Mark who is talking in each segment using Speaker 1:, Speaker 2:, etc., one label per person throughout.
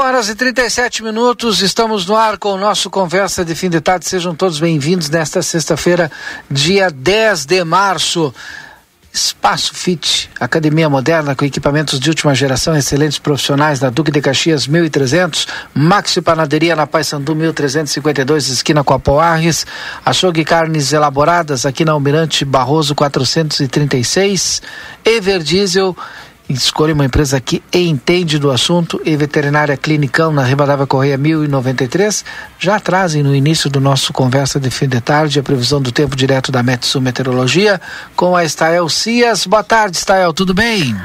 Speaker 1: 5 horas e 37 minutos, estamos no ar com o nosso Conversa de Fim de Tarde. Sejam todos bem-vindos nesta sexta-feira, dia 10 de março. Espaço Fit, Academia Moderna com equipamentos de última geração, excelentes profissionais na Duque de Caxias 1300, Maxi Panaderia na Paysandu 1352, esquina com Apoarres, Açougue Carnes Elaboradas aqui na Almirante Barroso 436, Ever Diesel Escolha uma empresa que entende do assunto e Veterinária Clinicão na Ribadava Correia 1093 já trazem no início do nosso conversa de fim de tarde a previsão do tempo direto da Metsu Meteorologia com a Estael Cias. Boa tarde, Estael, tudo bem?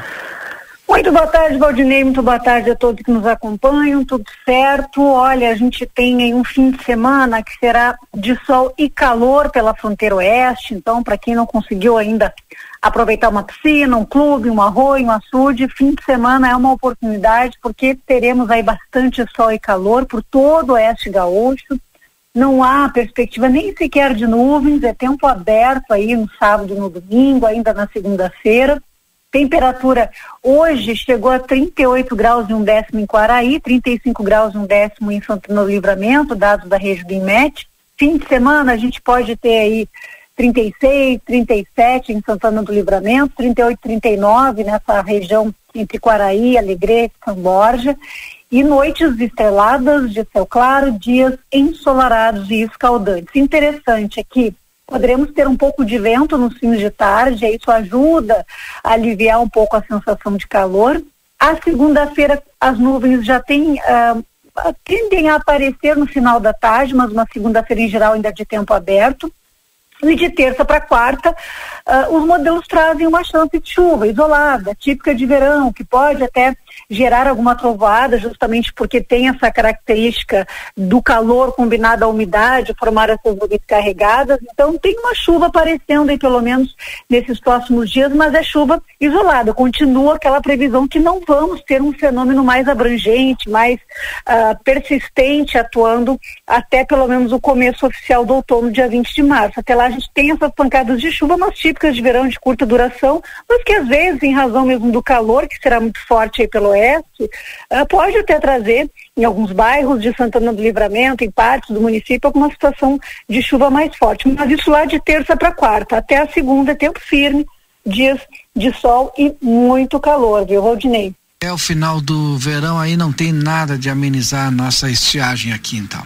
Speaker 2: Muito boa tarde, Valdinei. Muito boa tarde a todos que nos acompanham. Tudo certo? Olha, a gente tem aí um fim de semana que será de sol e calor pela fronteira oeste. Então, para quem não conseguiu ainda aproveitar uma piscina, um clube, um arroio, um açude. Fim de semana é uma oportunidade porque teremos aí bastante sol e calor por todo o oeste gaúcho. Não há perspectiva nem sequer de nuvens, é tempo aberto aí no sábado no domingo, ainda na segunda-feira. Temperatura hoje chegou a 38 graus e um décimo em Quaraí, 35 graus e um décimo em Santana do Livramento, dados da rede do IMET. Fim de semana a gente pode ter aí 36, 37 em Santana do Livramento, 38, 39 nessa região entre Quaraí, Alegrete, São Borja, e noites estreladas de céu claro, dias ensolarados e escaldantes. Interessante aqui, poderemos ter um pouco de vento nos fins de tarde, isso ajuda a aliviar um pouco a sensação de calor. A segunda-feira as nuvens já têm uh, tendem a aparecer no final da tarde, mas uma segunda-feira em geral ainda de tempo aberto. E de terça para quarta, uh, os modelos trazem uma chance de chuva isolada, típica de verão, que pode até gerar alguma trovoada, justamente porque tem essa característica do calor combinado à umidade, formar essas nuvens carregadas. Então, tem uma chuva aparecendo aí, pelo menos nesses próximos dias, mas é chuva isolada. Continua aquela previsão que não vamos ter um fenômeno mais abrangente, mais uh, persistente, atuando até pelo menos o começo oficial do outono, dia 20 de março. Até lá a gente tem essas pancadas de chuva, mas típicas de verão de curta duração, mas que às vezes, em razão mesmo do calor, que será muito forte aí pelo oeste, uh, pode até trazer em alguns bairros de Santana do Livramento, em partes do município, alguma situação de chuva mais forte. Mas isso lá de terça para quarta. Até a segunda é tempo firme, dias de sol e muito calor, viu, Valdinei?
Speaker 1: É o final do verão aí, não tem nada de amenizar a nossa estiagem aqui, então.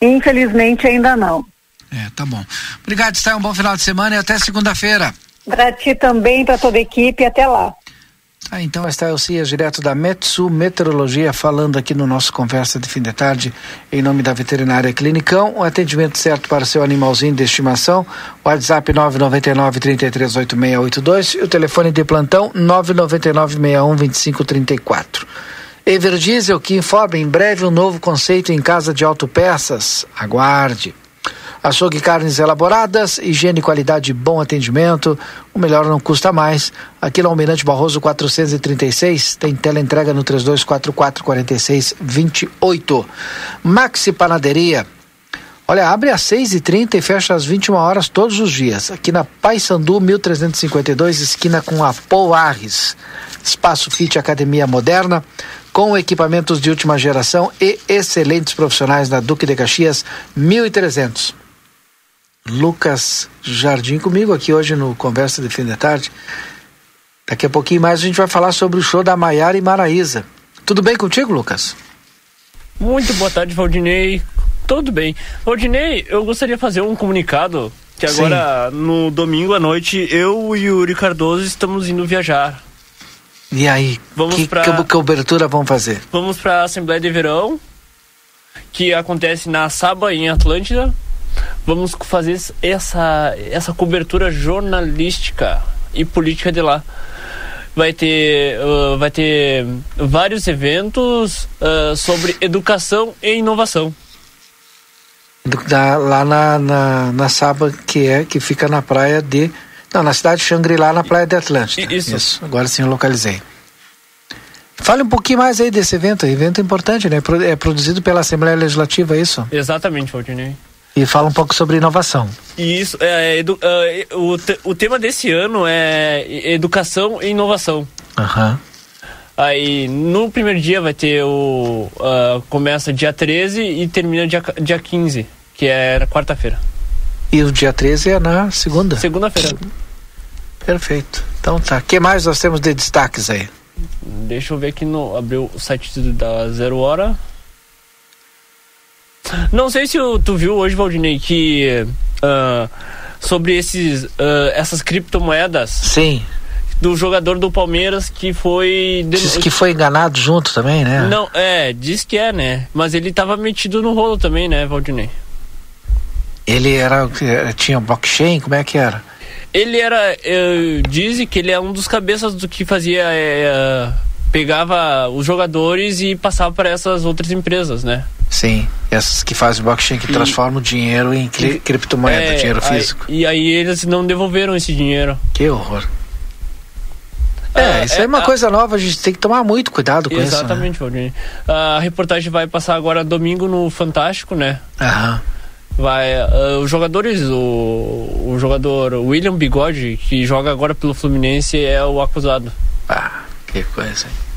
Speaker 2: Infelizmente ainda não.
Speaker 1: É, tá bom. Obrigado, Está um bom final de semana e até segunda-feira.
Speaker 2: Para ti também, para toda a equipe, até lá.
Speaker 1: Ah, então está Elcias, direto da Metsu Meteorologia, falando aqui no nosso Conversa de Fim de Tarde, em nome da Veterinária Clinicão, o um atendimento certo para seu animalzinho de estimação, WhatsApp 999 338682 e o telefone de plantão 999 61 2534. Everdiesel que informa em breve um novo conceito em casa de autopeças. Aguarde. Açougue carnes elaboradas, higiene, qualidade e bom atendimento. O melhor não custa mais. Aqui no Almirante Barroso 436 tem tela entrega no 3244 4628. Maxi Panaderia. Olha, abre às 6h30 e fecha às 21 horas todos os dias. Aqui na Paysandu 1352, esquina com a Poares. Espaço Fit Academia Moderna, com equipamentos de última geração e excelentes profissionais da Duque de Caxias 1300. Lucas Jardim comigo aqui hoje no Conversa de Fim de Tarde. Daqui a pouquinho mais a gente vai falar sobre o show da Maiara e Maraísa. Tudo bem contigo, Lucas?
Speaker 3: Muito boa tarde, Valdinei. Tudo bem. Valdinei, eu gostaria de fazer um comunicado Que agora, Sim. no domingo à noite, eu e o Yuri Cardoso estamos indo viajar.
Speaker 1: E aí, vamos que, pra... que cobertura vamos fazer?
Speaker 3: Vamos para a Assembleia de Verão, que acontece na Saba, em Atlântida. Vamos fazer essa, essa cobertura jornalística e política de lá. Vai ter, uh, vai ter vários eventos uh, sobre educação e inovação.
Speaker 1: Da, lá na, na, na Saba, que é que fica na praia de. Não, na cidade de Xangri-Lá, na praia de Atlântida.
Speaker 3: Isso. Isso.
Speaker 1: Agora sim eu localizei. Fale um pouquinho mais aí desse evento, evento importante, né? É produzido pela Assembleia Legislativa, é isso?
Speaker 3: Exatamente, Valdinei.
Speaker 1: E fala um pouco sobre inovação.
Speaker 3: Isso, é, edu, uh, o, te, o tema desse ano é educação e inovação.
Speaker 1: Aham. Uhum.
Speaker 3: Aí no primeiro dia vai ter o. Uh, começa dia 13 e termina dia, dia 15, que é quarta-feira.
Speaker 1: E o dia 13 é na segunda?
Speaker 3: Segunda-feira.
Speaker 1: Perfeito. Então tá. O que mais nós temos de destaques aí?
Speaker 3: Deixa eu ver aqui no. Abriu o site da Zero Hora. Não sei se tu viu hoje, Valdinei, que. Uh, sobre esses, uh, essas criptomoedas.
Speaker 1: Sim
Speaker 3: do jogador do Palmeiras que foi.
Speaker 1: Diz que foi enganado junto também, né?
Speaker 3: Não, é, diz que é, né? Mas ele tava metido no rolo também, né, Valdinei?
Speaker 1: Ele era. tinha blockchain? Como é que era?
Speaker 3: Ele era. Uh, dizem que ele é um dos cabeças do que fazia. Uh, pegava os jogadores e passava para essas outras empresas, né?
Speaker 1: Sim, essas que fazem blockchain, que e, transformam o dinheiro em cri criptomoeda, é, dinheiro físico.
Speaker 3: Aí, e aí eles não devolveram esse dinheiro.
Speaker 1: Que horror. É, é, isso é, é uma coisa nova, a gente tem que tomar muito cuidado com
Speaker 3: exatamente,
Speaker 1: isso.
Speaker 3: Exatamente, né? A reportagem vai passar agora domingo no Fantástico, né?
Speaker 1: Aham.
Speaker 3: Vai, uh, os jogadores, o, o jogador William Bigode, que joga agora pelo Fluminense, é o acusado.
Speaker 1: Ah, que coisa, hein?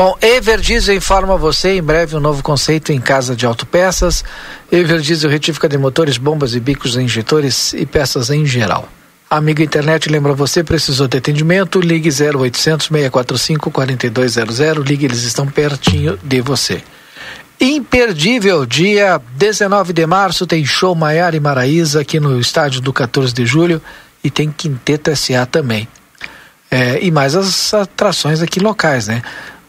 Speaker 1: Bom, Everdiesel informa você em breve um novo conceito em casa de autopeças. Everdiesel retífica de motores, bombas e bicos, injetores e peças em geral. Amigo internet, lembra você, precisou de atendimento? Ligue 0800 645 4200. Ligue, eles estão pertinho de você. Imperdível, dia 19 de março tem show Maiara e Maraíza aqui no estádio do 14 de julho e tem Quinteto SA também. É, e mais as atrações aqui locais, né?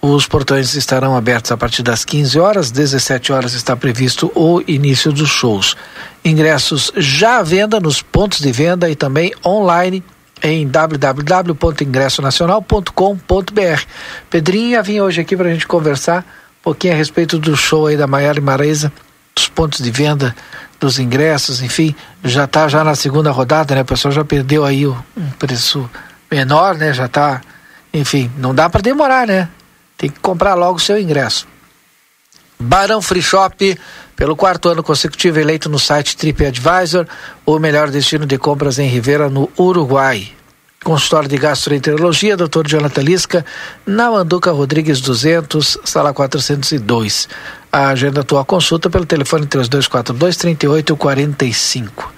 Speaker 1: Os portões estarão abertos a partir das 15 horas, 17 horas está previsto o início dos shows. Ingressos já à venda nos pontos de venda e também online em www.ingressonacional.com.br. Pedrinha vinha hoje aqui para a gente conversar um pouquinho a respeito do show aí da Maiara e Maraíza, dos pontos de venda, dos ingressos, enfim, já está já na segunda rodada, né? O pessoal já perdeu aí um preço menor, né? Já está, enfim, não dá para demorar, né? Tem que comprar logo o seu ingresso. Barão Free Shop, pelo quarto ano consecutivo eleito no site TripAdvisor, o melhor destino de compras em Rivera, no Uruguai. Consultório de Gastroenterologia, Dr. Jonathan Lisca, na Manduca Rodrigues 200, sala 402. A agenda tua consulta pelo telefone 3242 3845.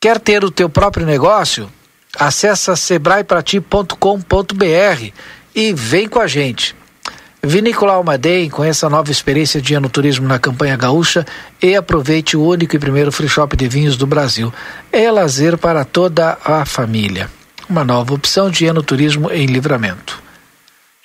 Speaker 1: Quer ter o teu próprio negócio? Acesse sebraeprati.com.br e vem com a gente. Vinícola Almaden, conheça a nova experiência de ano turismo na campanha gaúcha e aproveite o único e primeiro free shop de vinhos do Brasil. É lazer para toda a família. Uma nova opção de ano turismo em livramento.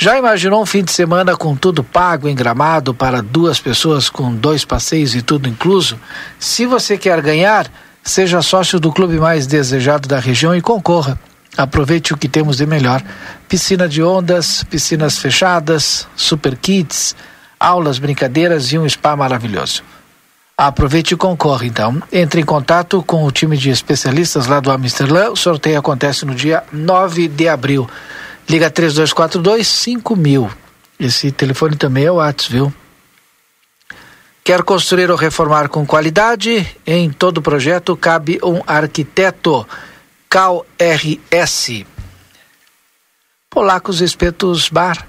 Speaker 1: Já imaginou um fim de semana com tudo pago em gramado para duas pessoas com dois passeios e tudo incluso? Se você quer ganhar, seja sócio do clube mais desejado da região e concorra. Aproveite o que temos de melhor: piscina de ondas, piscinas fechadas, super kits, aulas, brincadeiras e um spa maravilhoso. Aproveite e concorra então. Entre em contato com o time de especialistas lá do Amsterdã. O sorteio acontece no dia 9 de abril. Liga 3242 5000. Esse telefone também é o WhatsApp, viu? Quer construir ou reformar com qualidade? Em todo projeto cabe um arquiteto. Cal RS. Polacos Espetos Bar.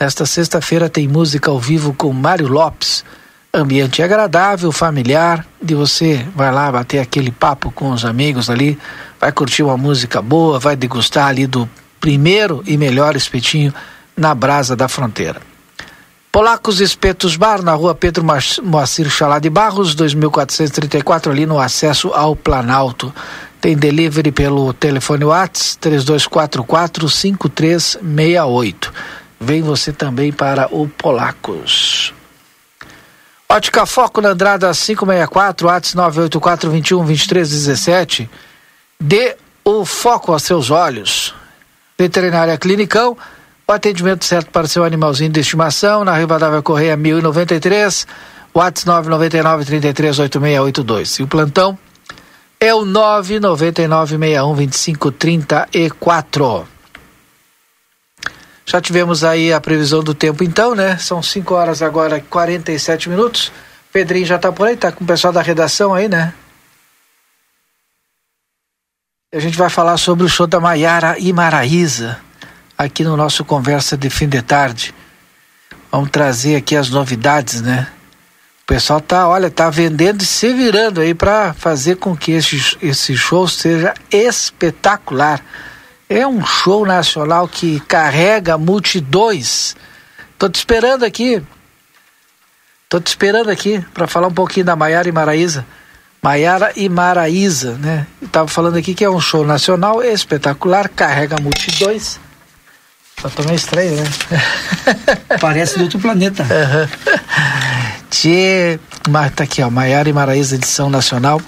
Speaker 1: Nesta sexta-feira tem música ao vivo com Mário Lopes. Ambiente agradável, familiar, de você vai lá bater aquele papo com os amigos ali, vai curtir uma música boa, vai degustar ali do primeiro e melhor espetinho na Brasa da Fronteira. Polacos Espetos Bar, na rua Pedro Moacir Chalá de Barros, 2434, ali no acesso ao Planalto. Tem delivery pelo telefone WhatsApp 3244-5368. Vem você também para o Polacos. Ótica Foco na Andrada 564, WhatsApp 984 21 2317. Dê o foco aos seus olhos. Veterinária Clinicão, o atendimento certo para seu animalzinho de estimação, na Rivadavia Correia 1093, WhatsApp 999 33 8682. E o plantão é o 999 61 25 34. Já tivemos aí a previsão do tempo então, né? São 5 horas agora, 47 minutos. Pedrinho já tá por aí, tá com o pessoal da redação aí, né? A gente vai falar sobre o show da Maiara e Maraíza aqui no nosso Conversa de Fim de Tarde. Vamos trazer aqui as novidades, né? O pessoal tá, olha, tá vendendo e se virando aí para fazer com que esse, esse show seja espetacular. É um show nacional que carrega multidões. Tô te esperando aqui. Tô te esperando aqui para falar um pouquinho da Maiara e Maraíza. Maiara e Maraíza, né? Eu tava falando aqui que é um show nacional espetacular, carrega multidões. Tá também estranho, né?
Speaker 4: Parece do outro planeta.
Speaker 1: Uhum. Tchê, tá aqui, ó, Maiara e Maraíza, edição nacional.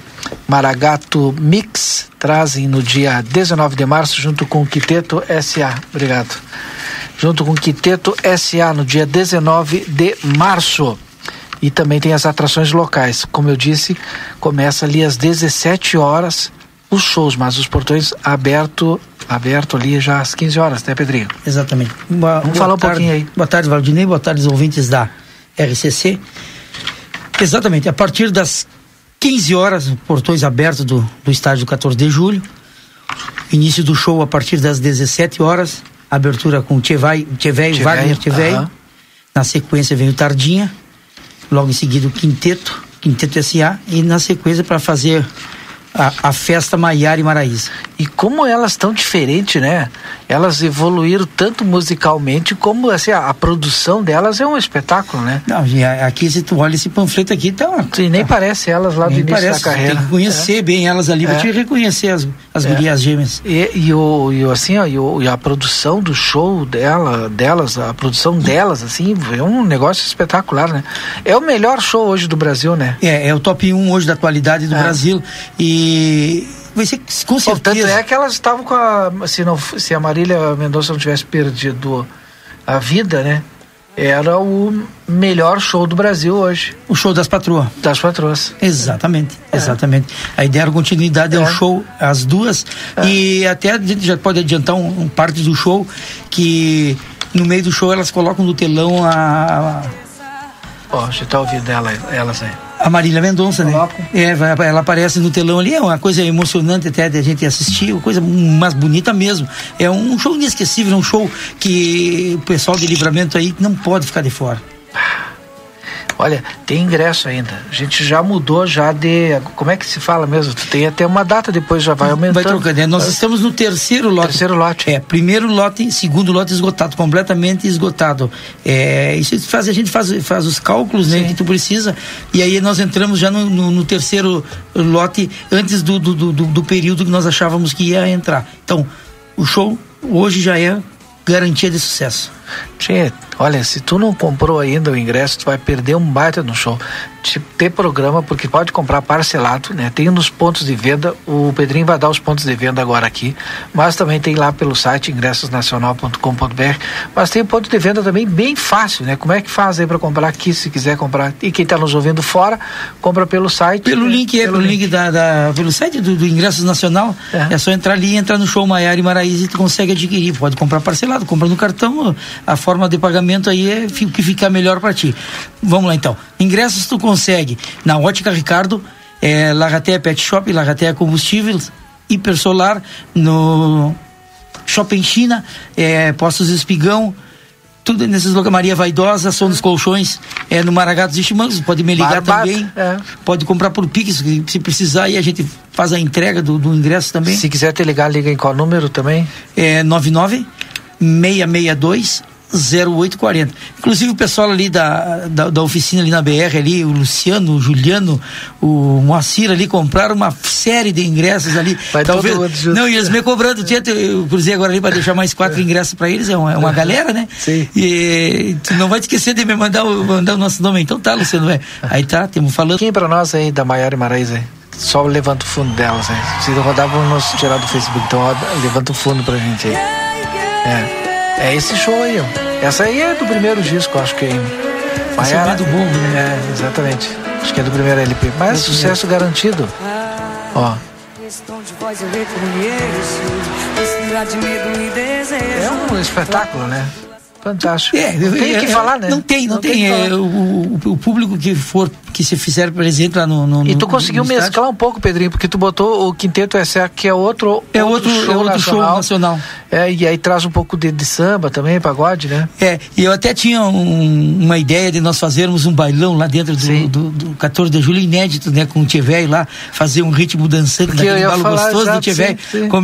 Speaker 1: Maragato Mix trazem no dia 19 de março, junto com o Quiteto SA. Obrigado. Junto com o Quiteto SA, no dia 19 de março. E também tem as atrações locais. Como eu disse, começa ali às 17 horas os shows, mas os portões aberto, aberto ali já às 15 horas, né, Pedrinho?
Speaker 4: Exatamente.
Speaker 1: Boa, Vamos falar um tarde, pouquinho aí.
Speaker 4: Boa tarde, Valdinei. Boa tarde, ouvintes da RCC. Exatamente. A partir das 15 horas, portões abertos do, do estádio 14 de julho. Início do show a partir das 17 horas. Abertura com Tchevai, Tcheveio, Wagner Tcheveio. Uh -huh. Na sequência vem o Tardinha. Logo em seguida o Quinteto, Quinteto SA. E na sequência para fazer a, a festa Maiara e Maraíza.
Speaker 1: E como elas estão diferentes, né? Elas evoluíram tanto musicalmente como assim, a, a, produção delas é um espetáculo, né?
Speaker 4: Não, aqui se tu olha esse panfleto aqui, tá uma,
Speaker 1: E nem parece elas lá do início parece, da carreira.
Speaker 4: Tem que conhecer é. bem elas ali, é. pra te reconhecer as, as é. gurias gêmeas.
Speaker 1: E, e, o, e assim, ó, e, o, e a produção do show dela, delas, a produção delas, assim, é um negócio espetacular, né? É o melhor show hoje do Brasil, né?
Speaker 4: É, é o top 1 hoje da atualidade do é. Brasil. E vai ser com certeza.
Speaker 1: Tanto é que elas estavam com a. Se, não, se a Marília Mendonça não tivesse perdido a vida, né? Era o melhor show do Brasil hoje.
Speaker 4: O show das patroas.
Speaker 1: Das patroas.
Speaker 4: Exatamente, é. exatamente. A ideia era continuidade é. ao show, as duas. É. E até a gente já pode adiantar um, um, parte do show que no meio do show elas colocam no telão a.
Speaker 1: Ó, oh, você tá ouvindo ela, elas aí.
Speaker 4: A Marília Mendonça, né? É, ela aparece no telão ali, é uma coisa emocionante até de a gente assistir, uma coisa mais bonita mesmo. É um show inesquecível, é um show que o pessoal de livramento aí não pode ficar de fora.
Speaker 1: Olha, tem ingresso ainda. A gente já mudou já de. Como é que se fala mesmo? Tem até uma data, depois já vai aumentando.
Speaker 4: Vai trocando. É, nós estamos no terceiro lote.
Speaker 1: Terceiro lote.
Speaker 4: É, primeiro lote, segundo lote esgotado, completamente esgotado. É, isso faz, a gente faz, faz os cálculos né, que tu precisa. E aí nós entramos já no, no, no terceiro lote antes do, do, do, do período que nós achávamos que ia entrar. Então, o show hoje já é garantia de sucesso.
Speaker 1: Tchê, olha, se tu não comprou ainda o ingresso, tu vai perder um baita no show. Ter programa, porque pode comprar parcelado, né? Tem nos pontos de venda, o Pedrinho vai dar os pontos de venda agora aqui, mas também tem lá pelo site ingressosnacional.com.br, mas tem ponto de venda também bem fácil, né? Como é que faz aí para comprar aqui, se quiser comprar? E quem está nos ouvindo fora, compra pelo site.
Speaker 4: Pelo link, é, pelo, link, link da, da, pelo site do, do Ingressos Nacional, é. é. só entrar ali, entrar no show Maiara e Maraíza e tu consegue adquirir, pode comprar parcelado, compra no cartão, a forma de pagamento aí é o que ficar melhor para ti. Vamos lá então. Ingressos tu consegue na Ótica Ricardo, é, Lagatea Pet Shop, Lagatea Combustíveis, Hipersolar, no Shopping China, é, Postos Espigão, tudo nesses lugares. Maria Vaidosa, Som dos Colchões, é, no Maragatos dos Chimangos, pode me ligar também. É. Pode comprar por Pix, se precisar, e a gente faz a entrega do, do ingresso também.
Speaker 1: Se quiser te ligar, liga em qual número também?
Speaker 4: É 99 662 0840. Inclusive o pessoal ali da, da, da, oficina ali na BR ali, o Luciano, o Juliano, o Moacir ali compraram uma série de ingressos ali.
Speaker 1: Vai talvez
Speaker 4: Não, e eles me cobrando, tinha, eu cruzei agora ali para deixar mais quatro é. ingressos para eles, é uma, é uma galera, né?
Speaker 1: Sim.
Speaker 4: E tu não vai esquecer de me mandar, mandar o nosso nome. Então tá, Luciano, é. Aí tá, temos falando.
Speaker 1: Quem para nós aí da Maiara e Maraíza aí? Só levanta o fundo delas, né? Se rodar, vamos tirar do Facebook. Então levanta o fundo pra gente aí. É. É esse show aí, ó. Essa aí é do primeiro disco, acho que é.
Speaker 4: Maiara, é do bom,
Speaker 1: né? É, exatamente. Acho que é do primeiro LP. Mas é sucesso garantido. Ó. É um espetáculo, né? Fantástico.
Speaker 4: É, não tem o que falar, né? Não tem, não, não tem. tem é, o, o, público que for, que se fizer presente lá no. no
Speaker 1: e tu conseguiu no mesclar estádio. um pouco, Pedrinho, porque tu botou o Quinteto SA, que é outro.
Speaker 4: É outro, outro show, é outro nacional. show nacional.
Speaker 1: É, e aí traz um pouco de, de samba também, pagode, né?
Speaker 4: É, e eu até tinha um, uma ideia de nós fazermos um bailão lá dentro do, do, do 14 de julho, inédito, né? Com o Tchê lá, fazer um ritmo dançante
Speaker 1: porque naquele balo
Speaker 4: gostoso
Speaker 1: exato,
Speaker 4: do Tchê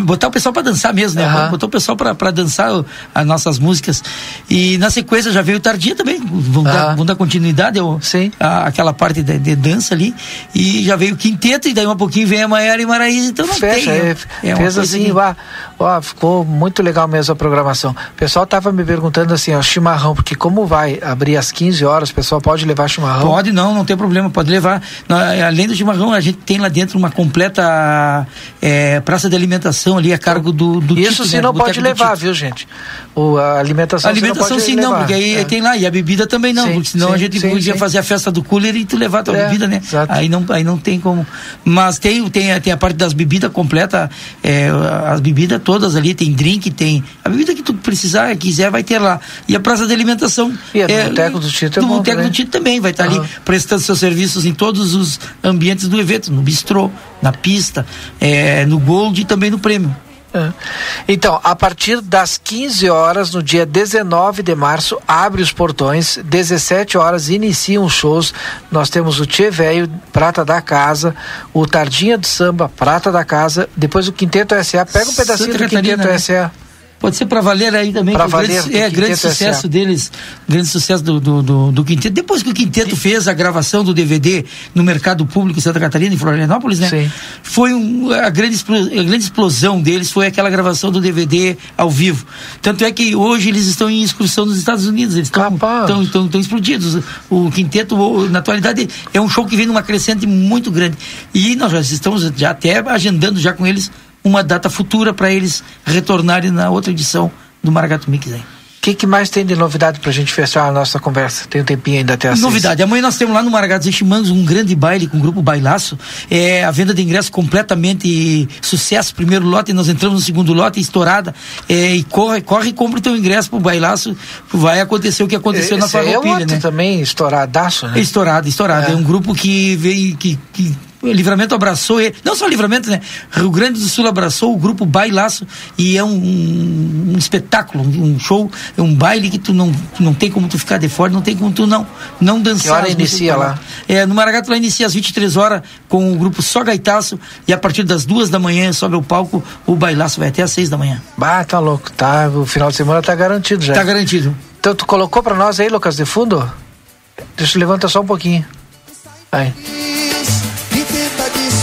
Speaker 4: Botar o pessoal para dançar mesmo, né? Uhum. Botar o pessoal para dançar as nossas músicas. E na sequência já veio Tardia também. Vão, ah. dar, vão dar continuidade ao. A, aquela parte de, de, dança ali. E já veio o quinteto, e daí um pouquinho vem a Maiara e Maraíza, então não
Speaker 1: Fecha,
Speaker 4: tem.
Speaker 1: É, é fez assim, que... ó, ficou muito legal mesmo a programação. O pessoal tava me perguntando assim, ó, chimarrão, porque como vai abrir às 15 horas, o pessoal pode levar chimarrão?
Speaker 4: Pode não, não tem problema, pode levar. Além do chimarrão, a gente tem lá dentro uma completa é, praça de alimentação ali a cargo do, do
Speaker 1: Isso se
Speaker 4: né?
Speaker 1: não pode levar, viu, gente? O, a alimentação,
Speaker 4: a alimentação sim, não, porque aí é. tem lá, e a bebida também não, sim, porque senão sim, a gente sim, podia fazer a festa do cooler e tu levar a tua é, bebida, né?
Speaker 1: Exato.
Speaker 4: Aí não, aí não tem como. Mas tem, tem, tem a parte das bebidas completa, é, as bebidas todas ali, tem drink, tem. A bebida que tu precisar, quiser, vai ter lá. E a praça de alimentação.
Speaker 1: E a do é, Boteco do Tito
Speaker 4: é Do Boteco do Tito também, vai estar uhum. ali prestando seus serviços em todos os ambientes do evento, no bistrô, na pista, é, no Gold e também no prêmio.
Speaker 1: É. Então, a partir das 15 horas, no dia 19 de março, abre os portões, 17 horas iniciam os shows. Nós temos o Tchê Velho, Prata da Casa, o Tardinha do Samba, Prata da Casa, depois o Quinteto SA. Pega um pedacinho Santa do Quinteto né? SA.
Speaker 4: Pode ser para valer aí também.
Speaker 1: Pra valer,
Speaker 4: grande, é, grande sucesso deles, grande sucesso do, do, do, do, Quinteto. Depois que o Quinteto fez a gravação do DVD no mercado público em Santa Catarina, em Florianópolis, né?
Speaker 1: Sim.
Speaker 4: Foi um, a, grande, a grande explosão deles foi aquela gravação do DVD ao vivo. Tanto é que hoje eles estão em excursão nos Estados Unidos, eles estão tão, tão, explodidos. O Quinteto, na atualidade, é um show que vem numa crescente muito grande. E nós já estamos já até agendando já com eles uma data futura para eles retornarem na outra edição do Maragato Mix aí.
Speaker 1: O que, que, mais tem de novidade para a gente fechar a nossa conversa? Tem um tempinho ainda até
Speaker 4: a Novidade. Amanhã nós temos lá no Maragatos Estimanos um grande baile com o grupo Bailaço. É, a venda de ingressos completamente sucesso. Primeiro lote, nós entramos no segundo lote, estourada. É, e corre, corre e compra o teu ingresso pro Bailaço. Vai acontecer o que aconteceu Esse na Farroupilha, é
Speaker 1: né? também estouradaço, né?
Speaker 4: Estourado, estourado. É, é um grupo que veio, que, que o Livramento abraçou ele, não só o Livramento, né? Rio Grande do Sul abraçou o grupo Bailaço e é um, um, um espetáculo, um show, é um baile que tu não, não tem como tu ficar de fora, não tem como tu não, não dançar. Que
Speaker 1: hora inicia lá?
Speaker 4: É, no Maragato lá inicia às 23 horas com o grupo Só Gaitaço e a partir das duas da manhã sobe ao palco, o Bailaço vai até às seis da manhã.
Speaker 1: Bah, tá louco, tá, o final de semana tá garantido já.
Speaker 4: Tá garantido.
Speaker 1: Então tu colocou pra nós aí, Lucas, de fundo? Deixa eu levantar só um pouquinho. Aí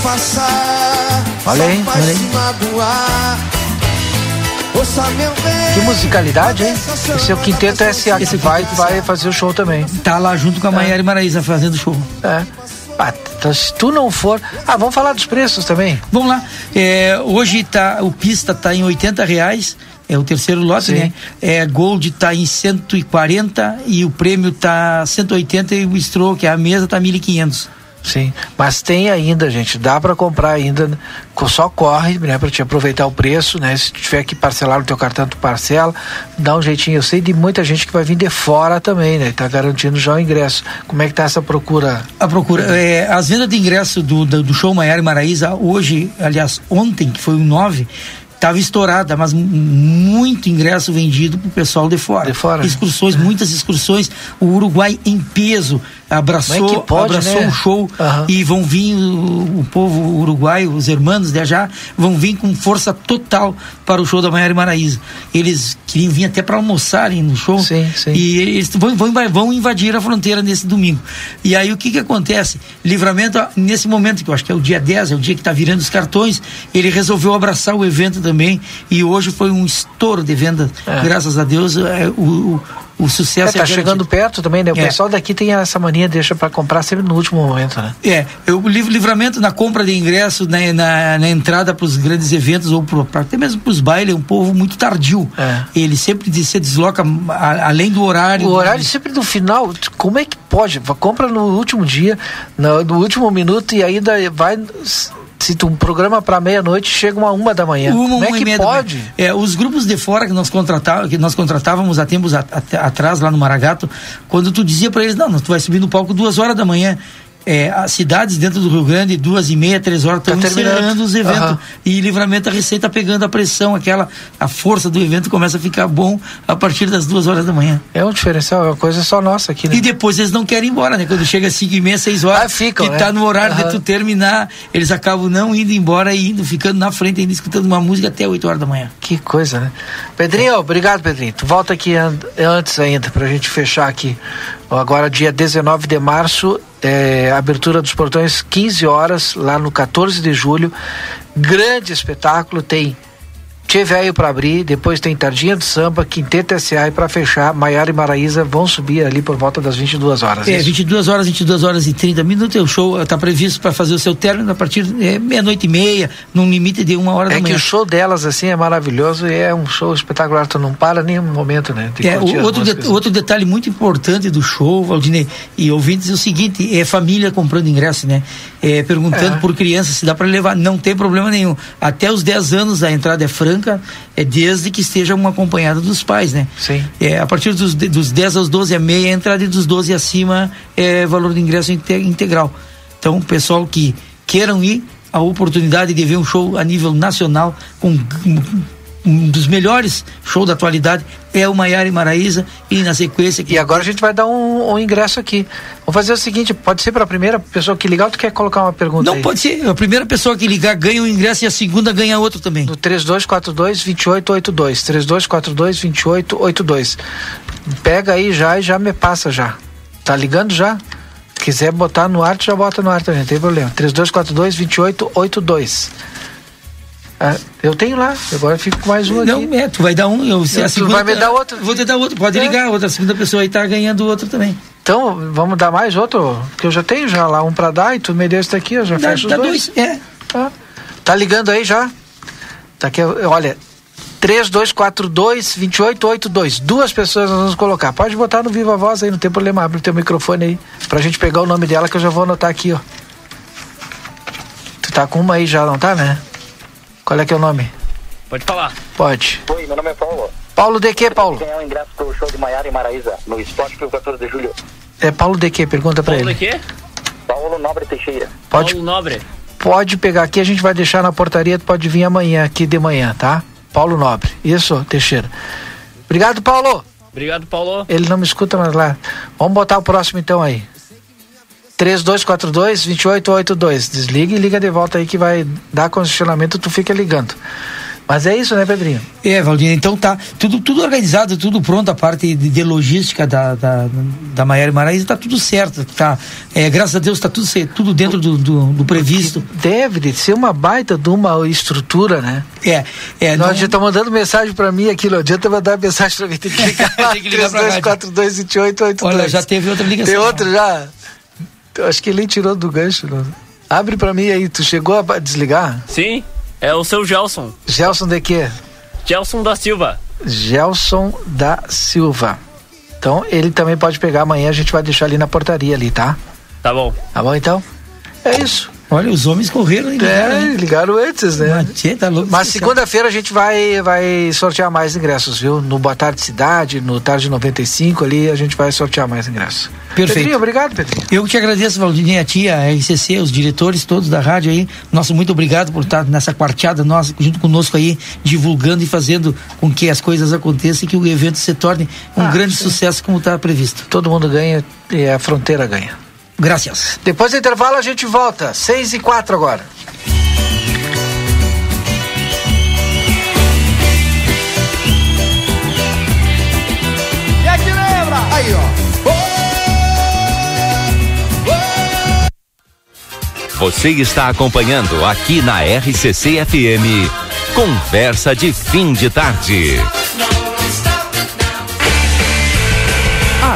Speaker 1: disfarçar. Olha aí, olha aí. Que musicalidade, hein? Esse é o Quinteto SA Esse vai, vai fazer o show também.
Speaker 4: Tá lá junto com a Maiara é. e Maraísa fazendo show.
Speaker 1: É. Ah, então, se tu não for. Ah, vamos falar dos preços também.
Speaker 4: Vamos lá. É, hoje tá, o pista tá em 80 reais. É o terceiro lote, Sim. né? É, Gold tá em 140 e o prêmio tá 180 e o Stroke, a mesa tá 1500.
Speaker 1: Sim, mas tem ainda, gente, dá para comprar ainda, só corre, né, para te aproveitar o preço, né? Se tiver que parcelar no teu cartão, tu parcela, dá um jeitinho. Eu sei de muita gente que vai vir de fora também, né? Tá garantindo já o ingresso. Como é que tá essa procura?
Speaker 4: A procura, é, as vendas de ingresso do, do, do show Maiara e Maraíza hoje, aliás, ontem, que foi o 9, estava estourada, mas muito ingresso vendido para o pessoal de fora.
Speaker 1: De fora.
Speaker 4: Excursões, muitas excursões. O Uruguai em peso abraçou,
Speaker 1: é pode,
Speaker 4: abraçou
Speaker 1: né?
Speaker 4: o show
Speaker 1: uhum.
Speaker 4: e vão vir o, o, povo uruguaio, os irmãos de já vão vir com força total para o show da Maiara e Maraíza. Eles queriam vir até para almoçarem no show
Speaker 1: sim, sim.
Speaker 4: e eles vão, vão, vão invadir a fronteira nesse domingo. E aí o que que acontece? Livramento, nesse momento, que eu acho que é o dia 10, é o dia que está virando os cartões, ele resolveu abraçar o evento também e hoje foi um estouro de venda, é. graças a Deus, é, o, o o sucesso
Speaker 1: é, tá é chegando perto também, né? O
Speaker 4: é.
Speaker 1: pessoal daqui tem essa mania, deixa para comprar sempre no último momento, né?
Speaker 4: É, o livramento na compra de ingresso, na, na, na entrada para os grandes eventos ou pro, até mesmo para os bailes, é um povo muito tardio.
Speaker 1: É.
Speaker 4: Ele sempre se desloca a, além do horário.
Speaker 1: O horário sempre no final, como é que pode? Compra no último dia, no, no último minuto e ainda vai se tu um programa para meia-noite chega uma uma da manhã.
Speaker 4: Uma,
Speaker 1: Como é
Speaker 4: uma
Speaker 1: que pode?
Speaker 4: É, os grupos de fora que nós contratávamos, que nós contratávamos há tempos a, a, atrás lá no Maragato, quando tu dizia para eles, não, tu vai subir no palco duas horas da manhã, é, as cidades dentro do Rio Grande, duas e meia, três horas, estão tá encerrando os eventos. Uhum. E livramento a receita pegando a pressão, aquela, a força do evento começa a ficar bom a partir das duas horas da manhã.
Speaker 1: É um diferencial, é uma coisa só nossa aqui, né?
Speaker 4: E depois eles não querem ir embora, né? Quando chega às cinco e meia, seis horas,
Speaker 1: ah, ficam,
Speaker 4: que
Speaker 1: né?
Speaker 4: tá no horário
Speaker 1: uhum.
Speaker 4: de tu terminar, eles acabam não indo embora e indo, ficando na frente, ainda escutando uma música até oito horas da manhã.
Speaker 1: Que coisa, né? Pedrinho, obrigado, Pedrinho. Tu volta aqui antes ainda, pra gente fechar aqui. Agora, dia 19 de março, é, abertura dos portões, 15 horas, lá no 14 de julho. Grande espetáculo, tem Tchê Velho para abrir, depois tem Tardinha do Samba, Quinteto SA e para fechar, Maiara e Maraíza vão subir ali por volta das 22 horas.
Speaker 4: É, isso? 22 horas, 22 horas e 30 minutos. O show está previsto para fazer o seu término a partir de é, meia-noite e meia, num limite de uma hora
Speaker 1: é
Speaker 4: da manhã.
Speaker 1: É que o show delas, assim, é maravilhoso e é um show espetacular. Tu não para nenhum momento, né?
Speaker 4: De é, o, outro, de, outro detalhe muito importante do show, Valdinei, e ouvintes, é o seguinte: é família comprando ingresso, né? É, perguntando por criança se dá para levar. Não tem problema nenhum. Até os 10 anos a entrada é franca é desde que esteja uma acompanhada dos pais, né?
Speaker 1: Sim.
Speaker 4: É, a partir dos, dos 10 aos 12 é meia, a entrada e dos 12 acima é valor de ingresso integral. Então, o pessoal que queiram ir, a oportunidade de ver um show a nível nacional com um dos melhores shows da atualidade é o Maiara e Maraíza e na sequência
Speaker 1: que... e agora a gente vai dar um, um ingresso aqui vamos fazer o seguinte pode ser para a primeira pessoa que ligar ou tu quer colocar uma pergunta
Speaker 4: não
Speaker 1: aí?
Speaker 4: pode ser a primeira pessoa que ligar ganha um ingresso e a segunda ganha outro também
Speaker 1: no 3242 2882 3242 2882 pega aí já e já me passa já tá ligando já quiser botar no ar, tu já bota no ar também, não tem problema. 3242 2882. Ah, eu tenho lá, agora eu fico com mais um
Speaker 4: não,
Speaker 1: aqui.
Speaker 4: é, tu vai dar um, eu,
Speaker 1: eu,
Speaker 4: a segunda,
Speaker 1: vai me dar outro.
Speaker 4: Vou te dar outro, pode é. ligar, outra segunda pessoa aí tá ganhando outro também.
Speaker 1: Então, vamos dar mais outro, porque eu já tenho já lá um para dar e tu me deu esse daqui, eu já
Speaker 4: dá,
Speaker 1: fecho os dois.
Speaker 4: dois. É.
Speaker 1: Tá. tá ligando aí já? Tá aqui, olha, 3242 2882. Duas pessoas nós vamos colocar. Pode botar no Viva Voz aí, não tem problema. Abre o teu microfone aí. Pra gente pegar o nome dela que eu já vou anotar aqui, ó. Tu tá com uma aí já, não tá, né? Qual é que é o nome?
Speaker 3: Pode falar.
Speaker 1: Pode.
Speaker 5: Oi, meu nome é Paulo.
Speaker 1: Paulo de quê, Paulo?
Speaker 5: Ganhar o ingresso pro show de Maiara e Maraíza, no Esporte Clube 14 de Julho.
Speaker 1: É Paulo de quê? Pergunta pra
Speaker 3: Paulo
Speaker 1: ele.
Speaker 3: Paulo de quê?
Speaker 5: Paulo Nobre Teixeira.
Speaker 1: Pode,
Speaker 3: Paulo Nobre.
Speaker 1: Pode pegar aqui, a gente vai deixar na portaria, tu pode vir amanhã, aqui de manhã, tá? Paulo Nobre. Isso, Teixeira. Obrigado, Paulo.
Speaker 3: Obrigado, Paulo.
Speaker 1: Ele não me escuta mais lá. Vamos botar o próximo então aí. 3242-2882. Desliga e liga de volta aí que vai dar condicionamento, tu fica ligando. Mas é isso, né, Pedrinho?
Speaker 4: É, Valdinha, então tá tudo, tudo organizado, tudo pronto, a parte de, de logística da, da, da Maiara Maraíza tá tudo certo, tá, é, graças a Deus tá tudo, tudo dentro do, do, do previsto.
Speaker 1: Deve de ser uma baita de uma estrutura, né?
Speaker 4: É, é.
Speaker 1: Nós já tá mandando mensagem pra mim aqui, não adianta mandar mensagem pra mim, tem que ligar lá,
Speaker 4: tem que ligar
Speaker 1: 3242-2882.
Speaker 4: Olha, já teve outra ligação.
Speaker 1: Tem outro já? Eu acho que ele tirou do gancho. Não? Abre pra mim aí, tu chegou a desligar?
Speaker 3: Sim, é o seu Gelson.
Speaker 1: Gelson de quê?
Speaker 3: Gelson da Silva.
Speaker 1: Gelson da Silva. Então ele também pode pegar amanhã, a gente vai deixar ali na portaria ali, tá?
Speaker 3: Tá bom.
Speaker 1: Tá bom então? É isso.
Speaker 4: Olha, os homens correram e
Speaker 1: ligaram. É, ligaram antes, né?
Speaker 4: Mas, tá
Speaker 1: Mas segunda-feira a gente vai, vai sortear mais ingressos, viu? No Boa Tarde Cidade, no Tarde 95 ali, a gente vai sortear mais ingressos.
Speaker 4: Perfeito. Pedrinho,
Speaker 1: obrigado, Pedrinho.
Speaker 4: Eu que te agradeço, Valdinei, a tia, a RCC, os diretores todos da rádio aí. Nosso muito obrigado por estar nessa quarteada nossa, junto conosco aí, divulgando e fazendo com que as coisas aconteçam e que o evento se torne um ah, grande sim. sucesso como está previsto.
Speaker 1: Todo mundo ganha e a fronteira ganha.
Speaker 4: Graças.
Speaker 1: Depois do intervalo a gente volta. Seis e quatro agora.
Speaker 6: E aqui lembra? Aí, ó. Você está acompanhando aqui na RCC FM. Conversa de fim de tarde.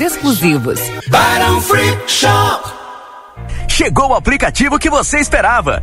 Speaker 7: exclusivos.
Speaker 6: Barão Free Shop. Chegou o aplicativo que você esperava.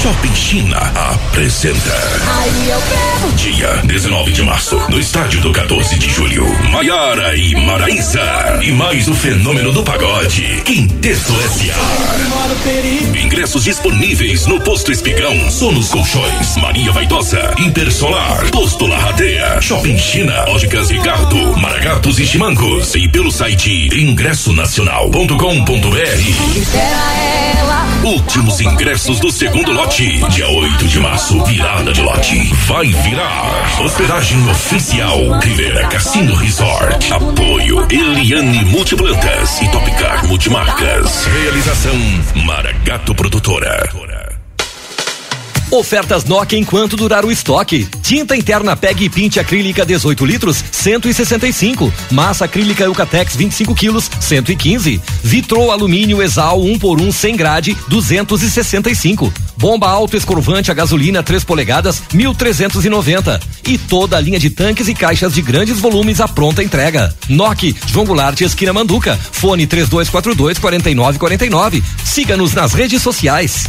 Speaker 6: Shopping China apresenta. Aí eu quero. Dia 19 de março, no estádio do 14 de julho. Maiara e Maraísa. E mais o fenômeno do pagode. Quinteto S.A. Ingressos disponíveis no Posto Espigão, Sonos Colchões, Maria Vaidosa, Intersolar, Posto Larradeia, Shopping China, Óticas Ricardo, Maragatos e Chimangos. E pelo site ingressonacional.com.br. Últimos ingressos do segundo lote. Dia 8 de março, virada de lote. Vai virar. Hospedagem oficial. Rivera Cassino Resort. Apoio Eliane Multiplantas e Topcar Multimarcas. Realização Maragato Produtora. Ofertas Nokia enquanto durar o estoque. Tinta interna PEG e Pinte acrílica 18 litros, 165. Massa acrílica Eucatex 25 quilos, 115. Vitrô alumínio Exal 1 por 1 sem grade, 265. Bomba alto escorvante a gasolina 3 polegadas, 1390. E toda a linha de tanques e caixas de grandes volumes à pronta entrega. Nokia, João Goulart, esquina Manduca. Fone 3242 4949. Siga-nos nas redes sociais.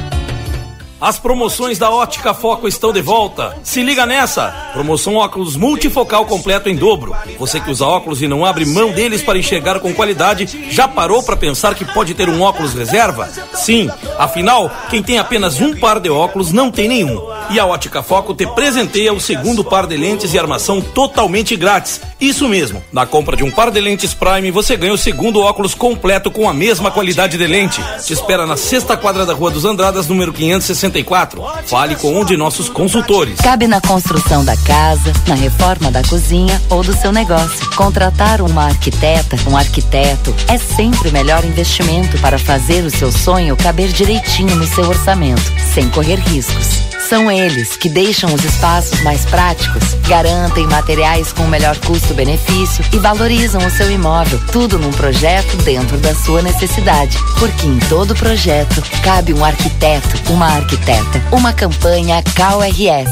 Speaker 6: As promoções da Ótica Foco estão de volta. Se liga nessa! Promoção óculos multifocal completo em dobro. Você que usa óculos e não abre mão deles para enxergar com qualidade, já parou para pensar que pode ter um óculos reserva? Sim, afinal, quem tem apenas um par de óculos não tem nenhum. E a Ótica Foco te presenteia o segundo par de lentes e armação totalmente grátis. Isso mesmo, na compra de um par de lentes Prime, você ganha o segundo óculos completo com a mesma qualidade de lente. Te espera na sexta quadra da Rua dos Andradas, número 560 Fale com um de nossos consultores.
Speaker 8: Cabe na construção da casa, na reforma da cozinha ou do seu negócio. Contratar uma arquiteta, um arquiteto, é sempre o melhor investimento para fazer o seu sonho caber direitinho no seu orçamento, sem correr riscos. São eles que deixam os espaços mais práticos, garantem materiais com melhor custo-benefício e valorizam o seu imóvel. Tudo num projeto dentro da sua necessidade. Porque em todo projeto cabe um arquiteto, uma arquiteta. Uma campanha CalRS.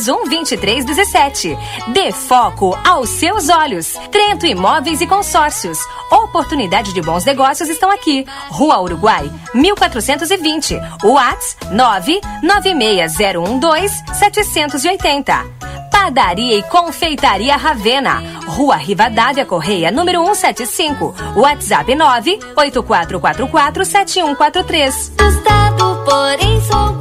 Speaker 9: 98421 2317. Dê foco aos seus olhos. Trento Imóveis e Consórcios. Oportunidade de bons negócios estão aqui. Rua Uruguai, 1420. WhatsApp 996012 780. Padaria e Confeitaria Ravena. Rua Rivadavia Correia, número 175. WhatsApp 984447143.
Speaker 7: Tostado, porém sou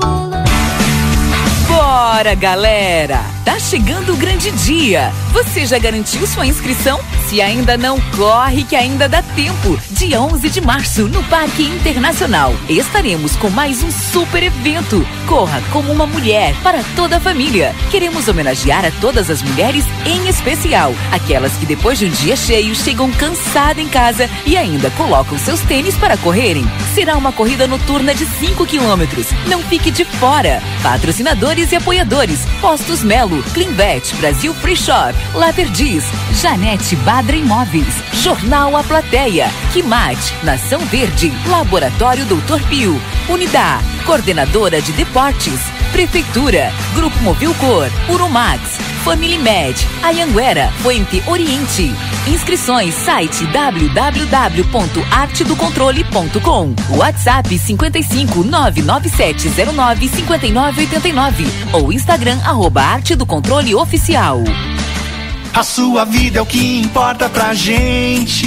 Speaker 7: Bora, galera! Tá chegando o grande dia. Você já garantiu sua inscrição? Se ainda não, corre que ainda dá tempo. Dia 11 de março, no Parque Internacional. Estaremos com mais um super evento. Corra como uma mulher para toda a família. Queremos homenagear a todas as mulheres, em especial aquelas que depois de um dia cheio chegam cansadas em casa e ainda colocam seus tênis para correrem. Será uma corrida noturna de 5 quilômetros. Não fique de fora. Patrocinadores e apoiadores: Postos Melo, Cleanvet, Brasil Free Shop, La Perdiz, Janete Badra Imóveis, Jornal A Plateia, Quimate, Nação Verde, Laboratório Doutor Pio, Unidad, Coordenadora de Deportes, Prefeitura, Grupo Movilcor, Urumax, Family Med, Ayanguera, Fuente Oriente. Inscrições site www.artedocontrole.com. WhatsApp 55 99709 5989 ou Instagram arroba Arte do Controle Oficial.
Speaker 10: A sua vida é o que importa pra gente.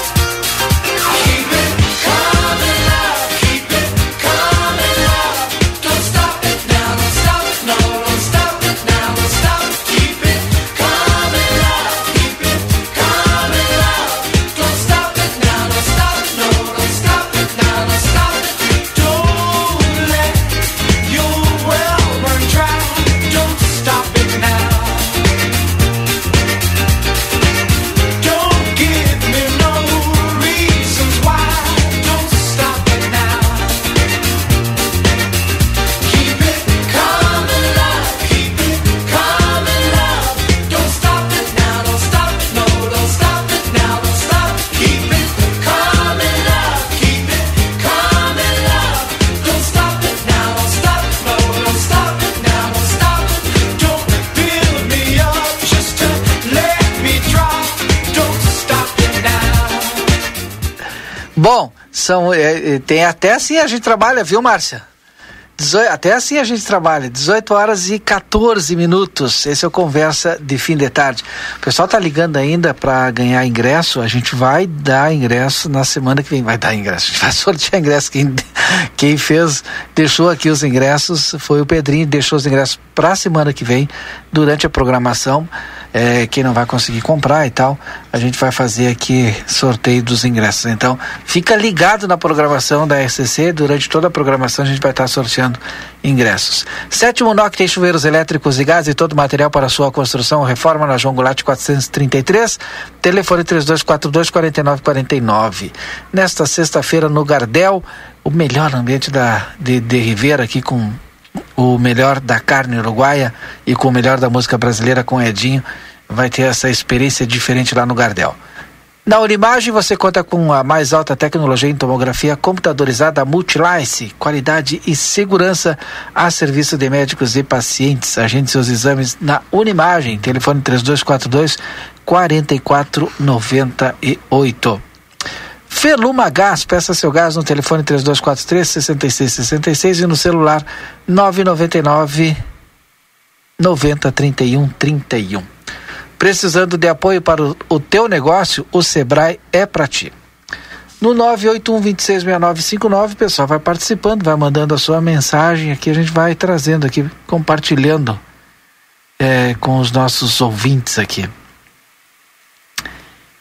Speaker 1: Bom, são, é, é tem até assim a gente trabalha, viu, Márcia? 18, até assim a gente trabalha, 18 horas e 14 minutos. Esse é o Conversa de Fim de Tarde. O pessoal tá ligando ainda para ganhar ingresso. A gente vai dar ingresso na semana que vem. Vai dar ingresso. A gente vai sortear ingresso. Quem, quem fez, deixou aqui os ingressos foi o Pedrinho, deixou os ingressos para a semana que vem, durante a programação é, quem não vai conseguir comprar e tal, a gente vai fazer aqui sorteio dos ingressos. Então, fica ligado na programação da RCC, durante toda a programação a gente vai estar sorteando ingressos. Sétimo NOC tem chuveiros elétricos e gás e todo material para sua construção, reforma na João Goulart 433, telefone 3242 4949. Nesta sexta-feira no Gardel, o melhor ambiente da, de, de aqui com o melhor da carne uruguaia e com o melhor da música brasileira com Edinho. Vai ter essa experiência diferente lá no Gardel. Na Unimagem você conta com a mais alta tecnologia em tomografia computadorizada Multilice, qualidade e segurança a serviço de médicos e pacientes. Agende seus exames na Unimagem, telefone 3242 4498. Feluma Gás, peça seu gás no telefone 3243 6666 e no celular 999 90 31 31. Precisando de apoio para o, o teu negócio, o Sebrae é para ti. No 981-266959, o pessoal vai participando, vai mandando a sua mensagem aqui, a gente vai trazendo aqui, compartilhando é, com os nossos ouvintes aqui.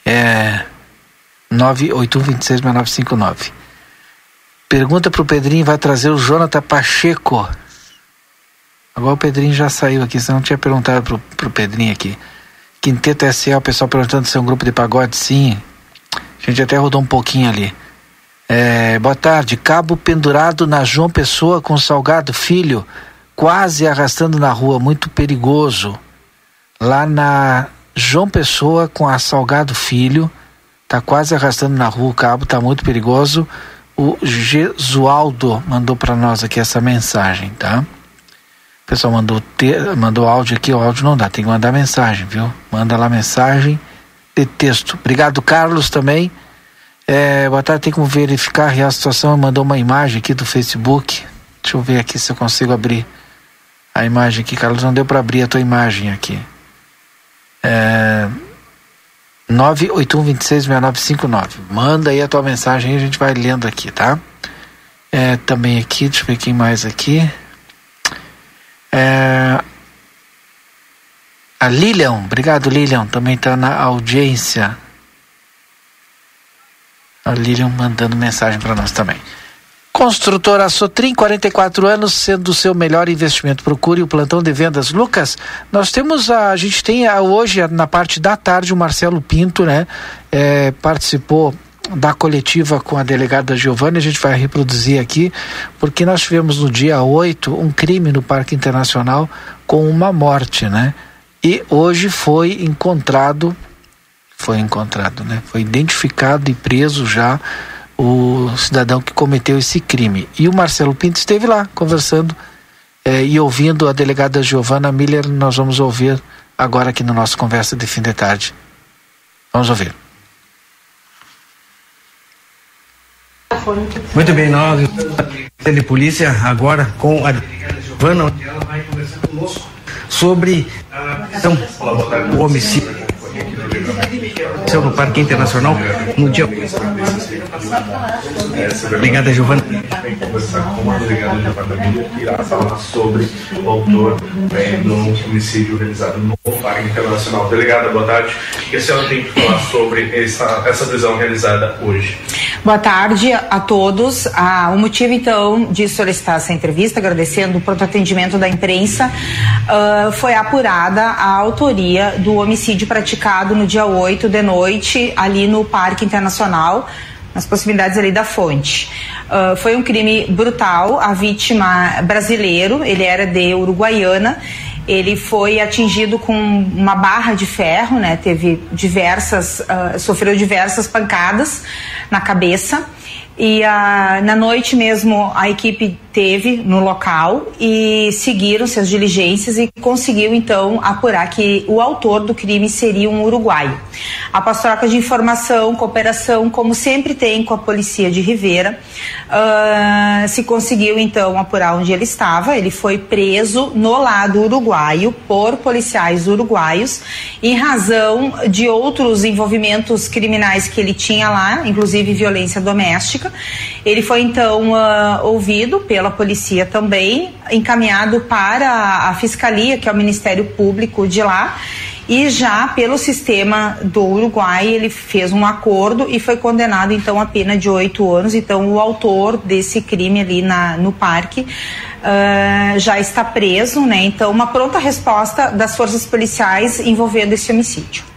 Speaker 1: É, 981266959. Pergunta pro Pedrinho, vai trazer o Jonathan Pacheco. Agora o Pedrinho já saiu aqui, você não tinha perguntado pro, pro Pedrinho aqui. Quinteto SA, o pessoal perguntando se é um grupo de pagode, sim. A gente até rodou um pouquinho ali. É, boa tarde, cabo pendurado na João Pessoa com Salgado Filho, quase arrastando na rua, muito perigoso. Lá na João Pessoa com a Salgado Filho, Tá quase arrastando na rua o cabo, tá muito perigoso. O Gesualdo mandou para nós aqui essa mensagem, tá? O pessoal mandou, te, mandou áudio aqui, o áudio não dá, tem que mandar mensagem, viu? Manda lá mensagem de texto. Obrigado, Carlos, também. É, boa tarde, tem como verificar a situação. Mandou uma imagem aqui do Facebook. Deixa eu ver aqui se eu consigo abrir a imagem aqui. Carlos, não deu para abrir a tua imagem aqui. É, 981266959. Manda aí a tua mensagem e a gente vai lendo aqui, tá? É, também aqui, deixa eu ver quem mais aqui. É, a Lilian, obrigado Lilian, também está na audiência. A Lilian mandando mensagem para nós também. Construtora Sotrim, 44 anos, sendo o seu melhor investimento. Procure o plantão de vendas. Lucas, nós temos a, a gente tem a, hoje na parte da tarde o Marcelo Pinto, né? É, participou da coletiva com a delegada Giovanni, a gente vai reproduzir aqui, porque nós tivemos no dia 8 um crime no Parque Internacional com uma morte, né? E hoje foi encontrado, foi encontrado, né? Foi identificado e preso já o cidadão que cometeu esse crime. E o Marcelo Pinto esteve lá conversando eh, e ouvindo a delegada Giovana Miller. Nós vamos ouvir agora aqui no nosso Conversa de Fim de Tarde. Vamos ouvir.
Speaker 11: Muito bem, nós de polícia agora com a Giovana sobre então, o homicídio no Parque Internacional no dia. Obrigada, Giovana.
Speaker 12: com a delegada do departamento irá falar sobre o autor do homicídio realizado no Parque Internacional. Delegada, boa tarde. Que a senhora tem que falar sobre essa, essa prisão realizada hoje?
Speaker 13: Boa tarde a todos. Ah, o motivo, então, de solicitar essa entrevista, agradecendo o pronto atendimento da imprensa, uh, foi apurada a autoria do homicídio praticado no dia 8 de noite, ali no Parque Internacional, nas possibilidades ali da fonte. Uh, foi um crime brutal, a vítima brasileiro, ele era de Uruguaiana, ele foi atingido com uma barra de ferro, né? Teve diversas, uh, sofreu diversas pancadas na cabeça e uh, na noite mesmo a equipe teve no local e seguiram-se as diligências e conseguiu então apurar que o autor do crime seria um uruguaio. Após troca de informação, cooperação, como sempre tem com a polícia de Rivera, uh, se conseguiu então apurar onde ele estava. Ele foi preso no lado uruguaio por policiais uruguaios em razão de outros envolvimentos criminais que ele tinha lá, inclusive violência doméstica. Ele foi então uh, ouvido pela polícia também, encaminhado para a fiscalia, que é o Ministério Público de lá. E já pelo sistema do Uruguai, ele fez um acordo e foi condenado então a pena de oito anos. Então, o autor desse crime ali na, no parque uh, já está preso, né? Então, uma pronta resposta das forças policiais envolvendo esse homicídio.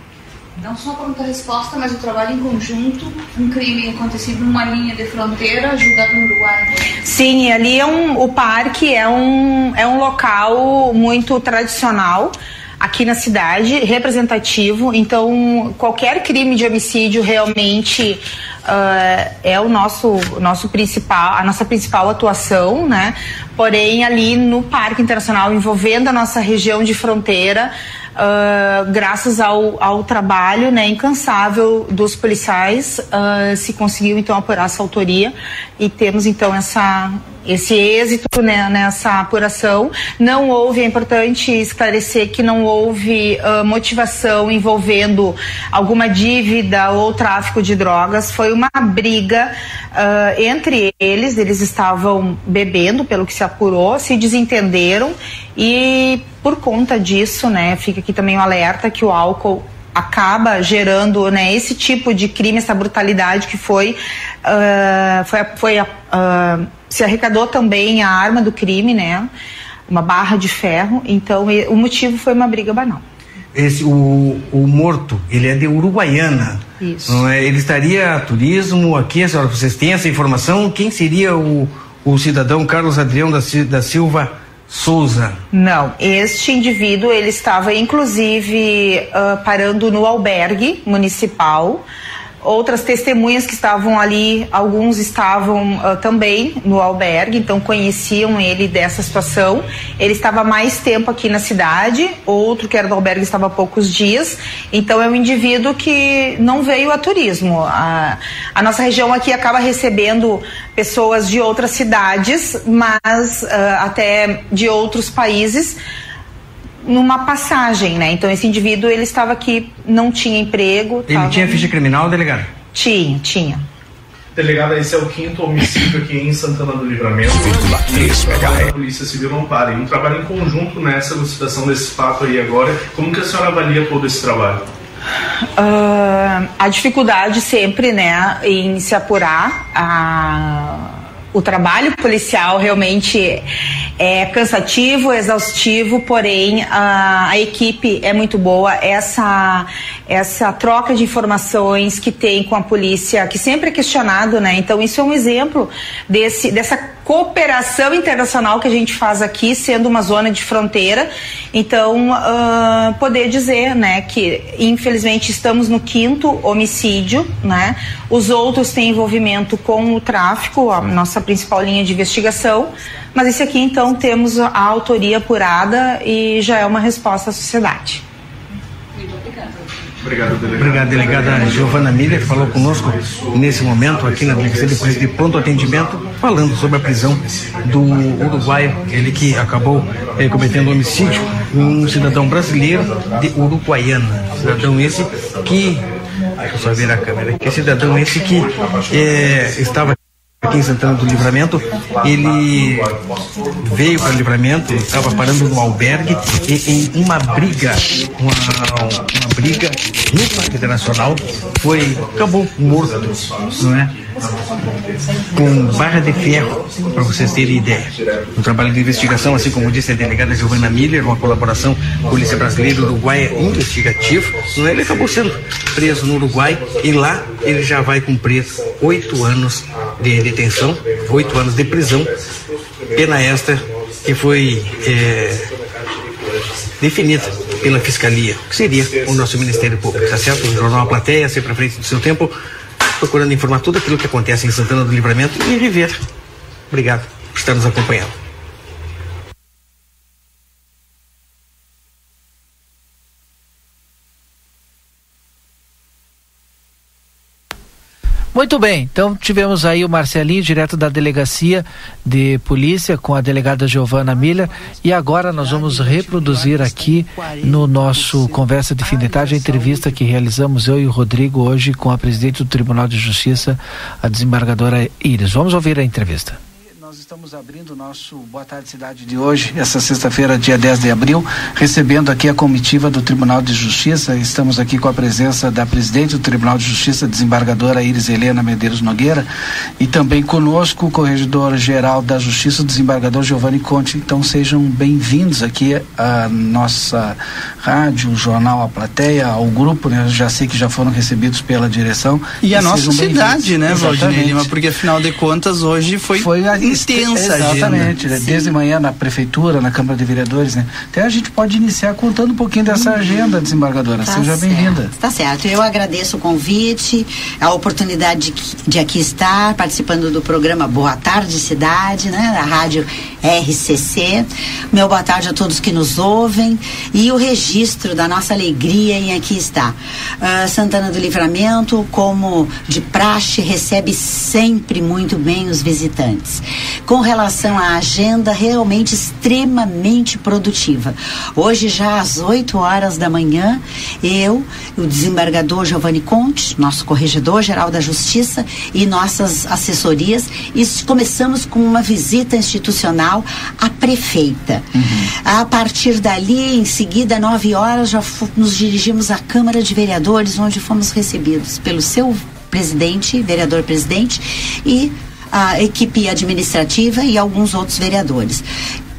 Speaker 14: Não só a pronta resposta, mas o trabalho em conjunto, um crime acontecido numa linha de fronteira, julgado no Uruguai.
Speaker 13: Sim, ali é um, o parque é um, é um local muito tradicional aqui na cidade, representativo. Então, qualquer crime de homicídio realmente uh, é o nosso, nosso principal, a nossa principal atuação, né? Porém, ali no Parque Internacional, envolvendo a nossa região de fronteira, Uh, graças ao, ao trabalho né, incansável dos policiais, uh, se conseguiu então apurar essa autoria e temos então essa, esse êxito né, nessa apuração. Não houve, é importante esclarecer que não houve uh, motivação envolvendo alguma dívida ou tráfico de drogas. Foi uma briga uh, entre eles, eles estavam bebendo, pelo que se apurou, se desentenderam e por conta disso, né, fica aqui também o um alerta que o álcool acaba gerando né, esse tipo de crime, essa brutalidade que foi, uh, foi, foi uh, se arrecadou também a arma do crime, né, uma barra de ferro. Então o motivo foi uma briga banal.
Speaker 11: Esse, o, o morto, ele é de Uruguaiana.
Speaker 13: Isso.
Speaker 11: Não é? Ele estaria a turismo aqui, a senhora, vocês têm essa informação? Quem seria o, o cidadão Carlos Adrião da, da Silva? Souza.
Speaker 13: Não, este indivíduo ele estava inclusive uh, parando no albergue municipal outras testemunhas que estavam ali, alguns estavam uh, também no albergue, então conheciam ele dessa situação. Ele estava mais tempo aqui na cidade, outro que era do albergue estava há poucos dias. Então é um indivíduo que não veio a turismo. A, a nossa região aqui acaba recebendo pessoas de outras cidades, mas uh, até de outros países numa passagem, né? Então esse indivíduo ele estava aqui, não tinha emprego.
Speaker 11: Ele tinha ficha criminal, delegado?
Speaker 13: Tinha, tinha.
Speaker 12: Delegada, esse é o quinto homicídio aqui em Santana do Livramento. A Polícia Civil não para. E um trabalho em conjunto nessa elucidação desse fato aí agora. Como que a senhora avalia todo esse trabalho?
Speaker 13: Uh, a dificuldade sempre, né, em se apurar a o trabalho policial realmente é cansativo, exaustivo, porém a, a, equipe é muito boa. Essa essa troca de informações que tem com a polícia, que sempre é questionado, né? Então isso é um exemplo desse dessa cooperação internacional que a gente faz aqui, sendo uma zona de fronteira. Então uh, poder dizer, né, que infelizmente estamos no quinto homicídio, né? Os outros têm envolvimento com o tráfico, a nossa principal linha de investigação. Mas esse aqui, então, temos a autoria apurada e já é uma resposta à sociedade.
Speaker 12: Obrigado, delegada.
Speaker 11: Obrigado, delegada Giovana Miller, falou conosco nesse momento aqui na delegacia depois de pronto atendimento, falando sobre a prisão do uruguaio, ele que acabou eh, cometendo homicídio, um cidadão brasileiro de Uruguaiana. Cidadão esse que. Só ver a câmera. Que cidadão esse que eh, estava aqui em Santana do Livramento, ele veio para o Livramento, estava parando no albergue e em uma briga, uma, uma briga Parque Internacional, foi, acabou morto, não é? com barra de ferro, para vocês terem ideia. Um trabalho de investigação, assim como disse a delegada Giovana Miller, uma colaboração Polícia Brasileira Uruguaia investigativo, não é? ele acabou sendo preso no Uruguai e lá ele já vai cumprir oito anos de detenção, oito anos de prisão, pena esta que foi é, definida pela Fiscalia, que seria o nosso Ministério Público, tá certo? O Jornal A Plateia, sempre à frente do seu tempo procurando informar tudo aquilo que acontece em Santana do Livramento e em Rivera. Obrigado por estar nos acompanhando.
Speaker 1: Muito bem, então tivemos aí o Marcelinho, direto da delegacia de polícia, com a delegada Giovana Miller, e agora nós vamos reproduzir aqui no nosso Conversa de Fim de Tarde a entrevista que realizamos eu e o Rodrigo hoje com a presidente do Tribunal de Justiça, a desembargadora Iris. Vamos ouvir a entrevista. Estamos abrindo o nosso Boa Tarde Cidade de hoje, essa sexta-feira, dia 10 de abril, recebendo aqui a comitiva do Tribunal de Justiça. Estamos aqui com a presença da presidente do Tribunal de Justiça, desembargadora Iris Helena Medeiros Nogueira, e também conosco o corregedor-geral da Justiça, o desembargador Giovanni Conte. Então sejam bem-vindos aqui à nossa rádio, jornal A Plateia, ao grupo, né? Já sei que já foram recebidos pela direção.
Speaker 15: E, e a nossa cidade, né, Valdinei Lima? Porque afinal de contas hoje foi, foi a,
Speaker 1: Exatamente, né? desde manhã na prefeitura, na Câmara de Vereadores, né? Até a gente pode iniciar contando um pouquinho dessa hum, agenda, desembargadora. Tá Seja bem-vinda.
Speaker 16: Tá certo. Eu agradeço o convite, a oportunidade de, de aqui estar participando do programa Boa Tarde Cidade, né? Da rádio RCC. Meu boa tarde a todos que nos ouvem e o registro da nossa alegria em aqui estar. Uh, Santana do Livramento, como de praxe, recebe sempre muito bem os visitantes com relação à agenda realmente extremamente produtiva. Hoje, já às 8 horas da manhã, eu, o desembargador Giovanni Conte, nosso corregedor geral da Justiça e nossas assessorias, começamos com uma visita institucional à prefeita. Uhum. A partir dali, em seguida, 9 horas, já nos dirigimos à Câmara de Vereadores, onde fomos recebidos pelo seu presidente, vereador presidente, e a equipe administrativa e alguns outros vereadores.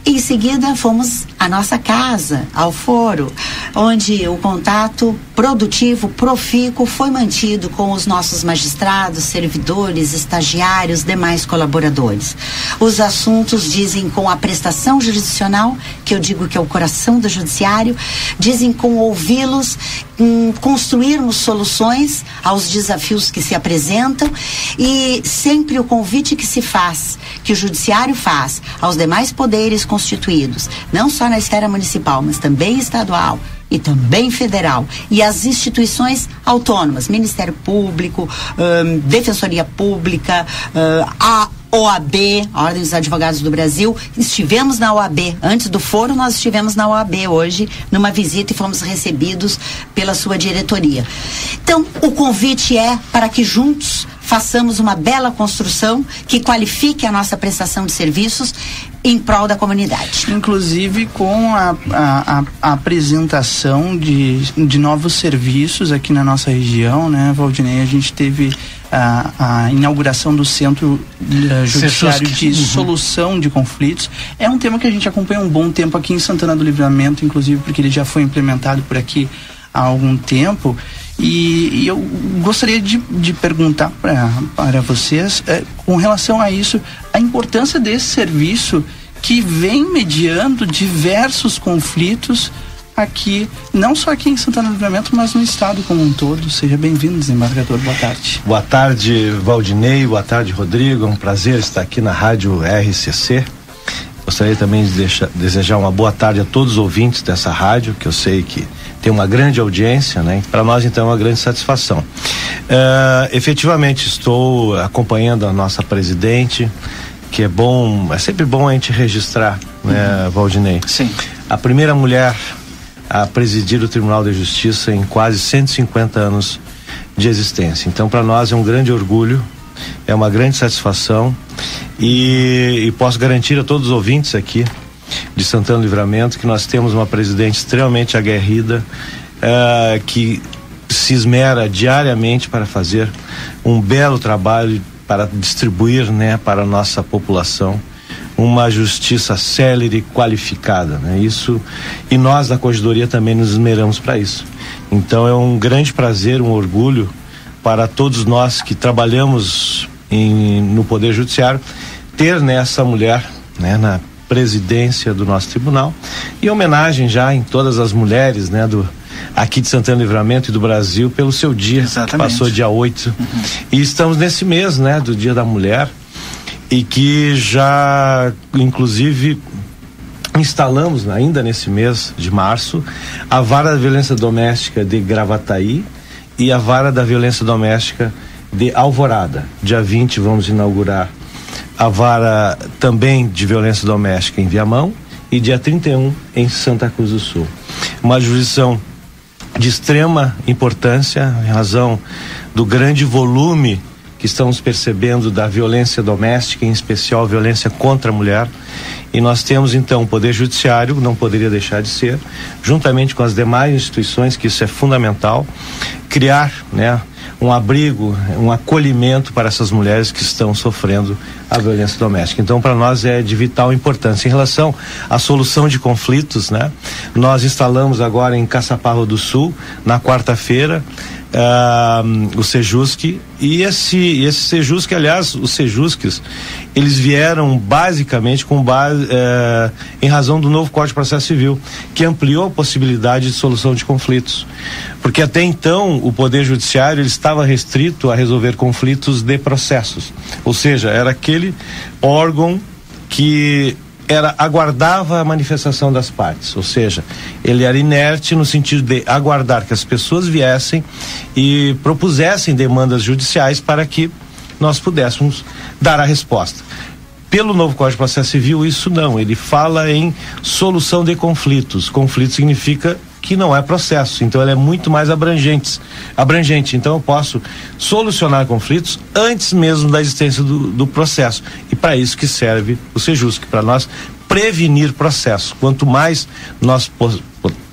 Speaker 16: Em seguida, fomos à nossa casa, ao foro, onde o contato produtivo, profícuo, foi mantido com os nossos magistrados, servidores, estagiários, demais colaboradores. Os assuntos dizem com a prestação jurisdicional, que eu digo que é o coração do judiciário, dizem com ouvi-los, um, construirmos soluções aos desafios que se apresentam e sempre o convite que se faz, que o judiciário faz aos demais poderes constituídos, não só na esfera municipal, mas também estadual, e também federal e as instituições autônomas, Ministério Público, hum, Defensoria Pública, hum, a OAB, a Ordem dos Advogados do Brasil, estivemos na OAB. Antes do foro, nós estivemos na OAB hoje, numa visita e fomos recebidos pela sua diretoria. Então, o convite é para que juntos façamos uma bela construção que qualifique a nossa prestação de serviços em prol da comunidade.
Speaker 15: Inclusive com a, a, a, apresentação de, de novos serviços aqui na nossa região, né, Valdinei? A gente teve a, a inauguração do Centro uh, Judiciário de uhum. Solução de Conflitos. É um tema que a gente acompanha um bom tempo aqui em Santana do Livramento, inclusive porque ele já foi implementado por aqui há algum tempo. E, e eu gostaria de, de perguntar pra, para vocês, é, com relação a isso, a importância desse serviço que vem mediando diversos conflitos aqui, não só aqui em Santana do Livramento, mas no estado como um todo. Seja bem-vindo, desembargador. Boa tarde.
Speaker 17: Boa tarde, Valdinei. Boa tarde, Rodrigo. É um prazer estar aqui na Rádio RCC. Gostaria também de deixar, desejar uma boa tarde a todos os ouvintes dessa rádio, que eu sei que tem uma grande audiência, né? Para nós então é uma grande satisfação. Uh, efetivamente estou acompanhando a nossa presidente, que é bom, é sempre bom a gente registrar, né, uhum. Valdinei?
Speaker 1: Sim.
Speaker 17: A primeira mulher a presidir o Tribunal de Justiça em quase 150 anos de existência. Então, para nós é um grande orgulho, é uma grande satisfação e, e posso garantir a todos os ouvintes aqui de Santana Livramento, que nós temos uma presidente extremamente aguerrida, uh, que se esmera diariamente para fazer um belo trabalho para distribuir né, para a nossa população uma justiça célere e qualificada, né? Isso e nós da corregedoria também nos esmeramos para isso. Então é um grande prazer, um orgulho para todos nós que trabalhamos em, no poder judiciário ter nessa mulher, né, na presidência do nosso tribunal e homenagem já em todas as mulheres, né, do aqui de Santana Livramento e do Brasil pelo seu dia,
Speaker 1: Exatamente.
Speaker 17: passou dia 8. Uhum. E estamos nesse mês, né, do Dia da Mulher. E que já, inclusive, instalamos ainda nesse mês de março a vara da violência doméstica de Gravataí e a vara da violência doméstica de Alvorada. Dia 20 vamos inaugurar a vara também de violência doméstica em Viamão e dia 31 em Santa Cruz do Sul. Uma jurisdição de extrema importância em razão do grande volume que estamos percebendo da violência doméstica, em especial violência contra a mulher. E nós temos então o Poder Judiciário, não poderia deixar de ser, juntamente com as demais instituições, que isso é fundamental, criar, né, um abrigo, um acolhimento para essas mulheres que estão sofrendo a violência doméstica. Então, para nós é de vital importância. Em relação à solução de conflitos, né? Nós instalamos agora em Caçaparro do Sul, na quarta-feira, uh, o Sejusc e esse esse Sejusc, aliás, os Sejusques, eles vieram basicamente com base uh, em razão do novo Código de Processo Civil, que ampliou a possibilidade de solução de conflitos. Porque até então o poder judiciário ele estava restrito a resolver conflitos de processos. Ou seja, era aquele órgão que era aguardava a manifestação das partes, ou seja, ele era inerte no sentido de aguardar que as pessoas viessem e propusessem demandas judiciais para que nós pudéssemos dar a resposta. Pelo novo Código de Processo Civil, isso não, ele fala em solução de conflitos. Conflito significa que não é processo, então ele é muito mais abrangente. abrangente. Então eu posso solucionar conflitos antes mesmo da existência do, do processo. E para isso que serve o Sejusc, para nós prevenir processo. Quanto mais nós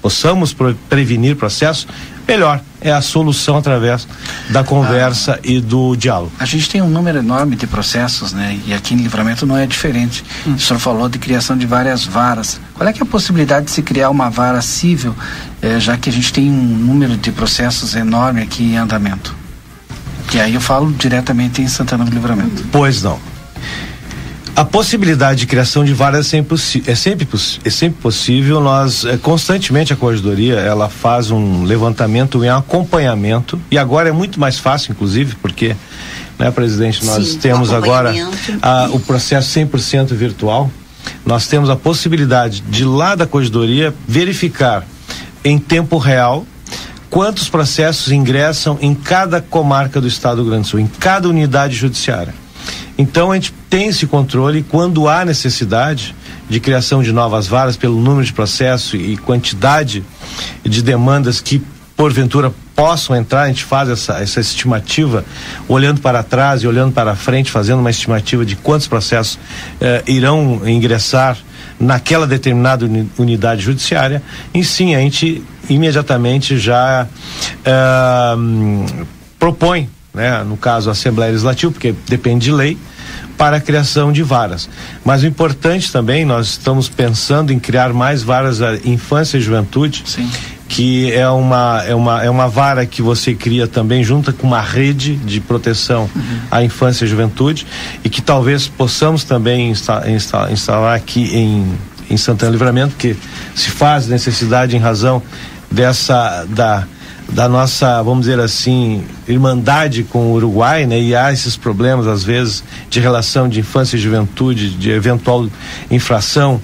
Speaker 17: possamos prevenir processo, melhor é a solução através da conversa ah, e do diálogo.
Speaker 1: A gente tem um número enorme de processos, né? E aqui em Livramento não é diferente. Hum. O senhor falou de criação de várias varas. Qual é é a possibilidade de se criar uma vara civil, eh, já que a gente tem um número de processos enorme aqui em andamento? Que aí eu falo diretamente em Santana do Livramento.
Speaker 17: Pois não. A possibilidade de criação de varas é sempre, é sempre, é sempre possível. Nós, é, constantemente, a Corregedoria, ela faz um levantamento e um acompanhamento. E agora é muito mais fácil, inclusive, porque, né, presidente, nós Sim, temos agora a, o processo 100% virtual. Nós temos a possibilidade de lá da Corregedoria verificar em tempo real quantos processos ingressam em cada comarca do Estado do Grande Sul, em cada unidade judiciária. Então a gente tem esse controle quando há necessidade de criação de novas varas pelo número de processos e quantidade de demandas que porventura possam entrar, a gente faz essa, essa estimativa olhando para trás e olhando para frente, fazendo uma estimativa de quantos processos eh, irão ingressar naquela determinada unidade judiciária, e sim, a gente imediatamente já eh, propõe, né, no caso a Assembleia Legislativa, porque depende de lei, para a criação de varas. Mas o importante também, nós estamos pensando em criar mais varas à infância e juventude.
Speaker 1: Sim.
Speaker 17: Que é uma, é, uma, é uma vara que você cria também junto com uma rede de proteção uhum. à infância e juventude e que talvez possamos também insta, insta, instalar aqui em, em Santana Livramento, que se faz necessidade em razão dessa da da nossa, vamos dizer assim, irmandade com o Uruguai, né? E há esses problemas às vezes de relação de infância e juventude, de eventual infração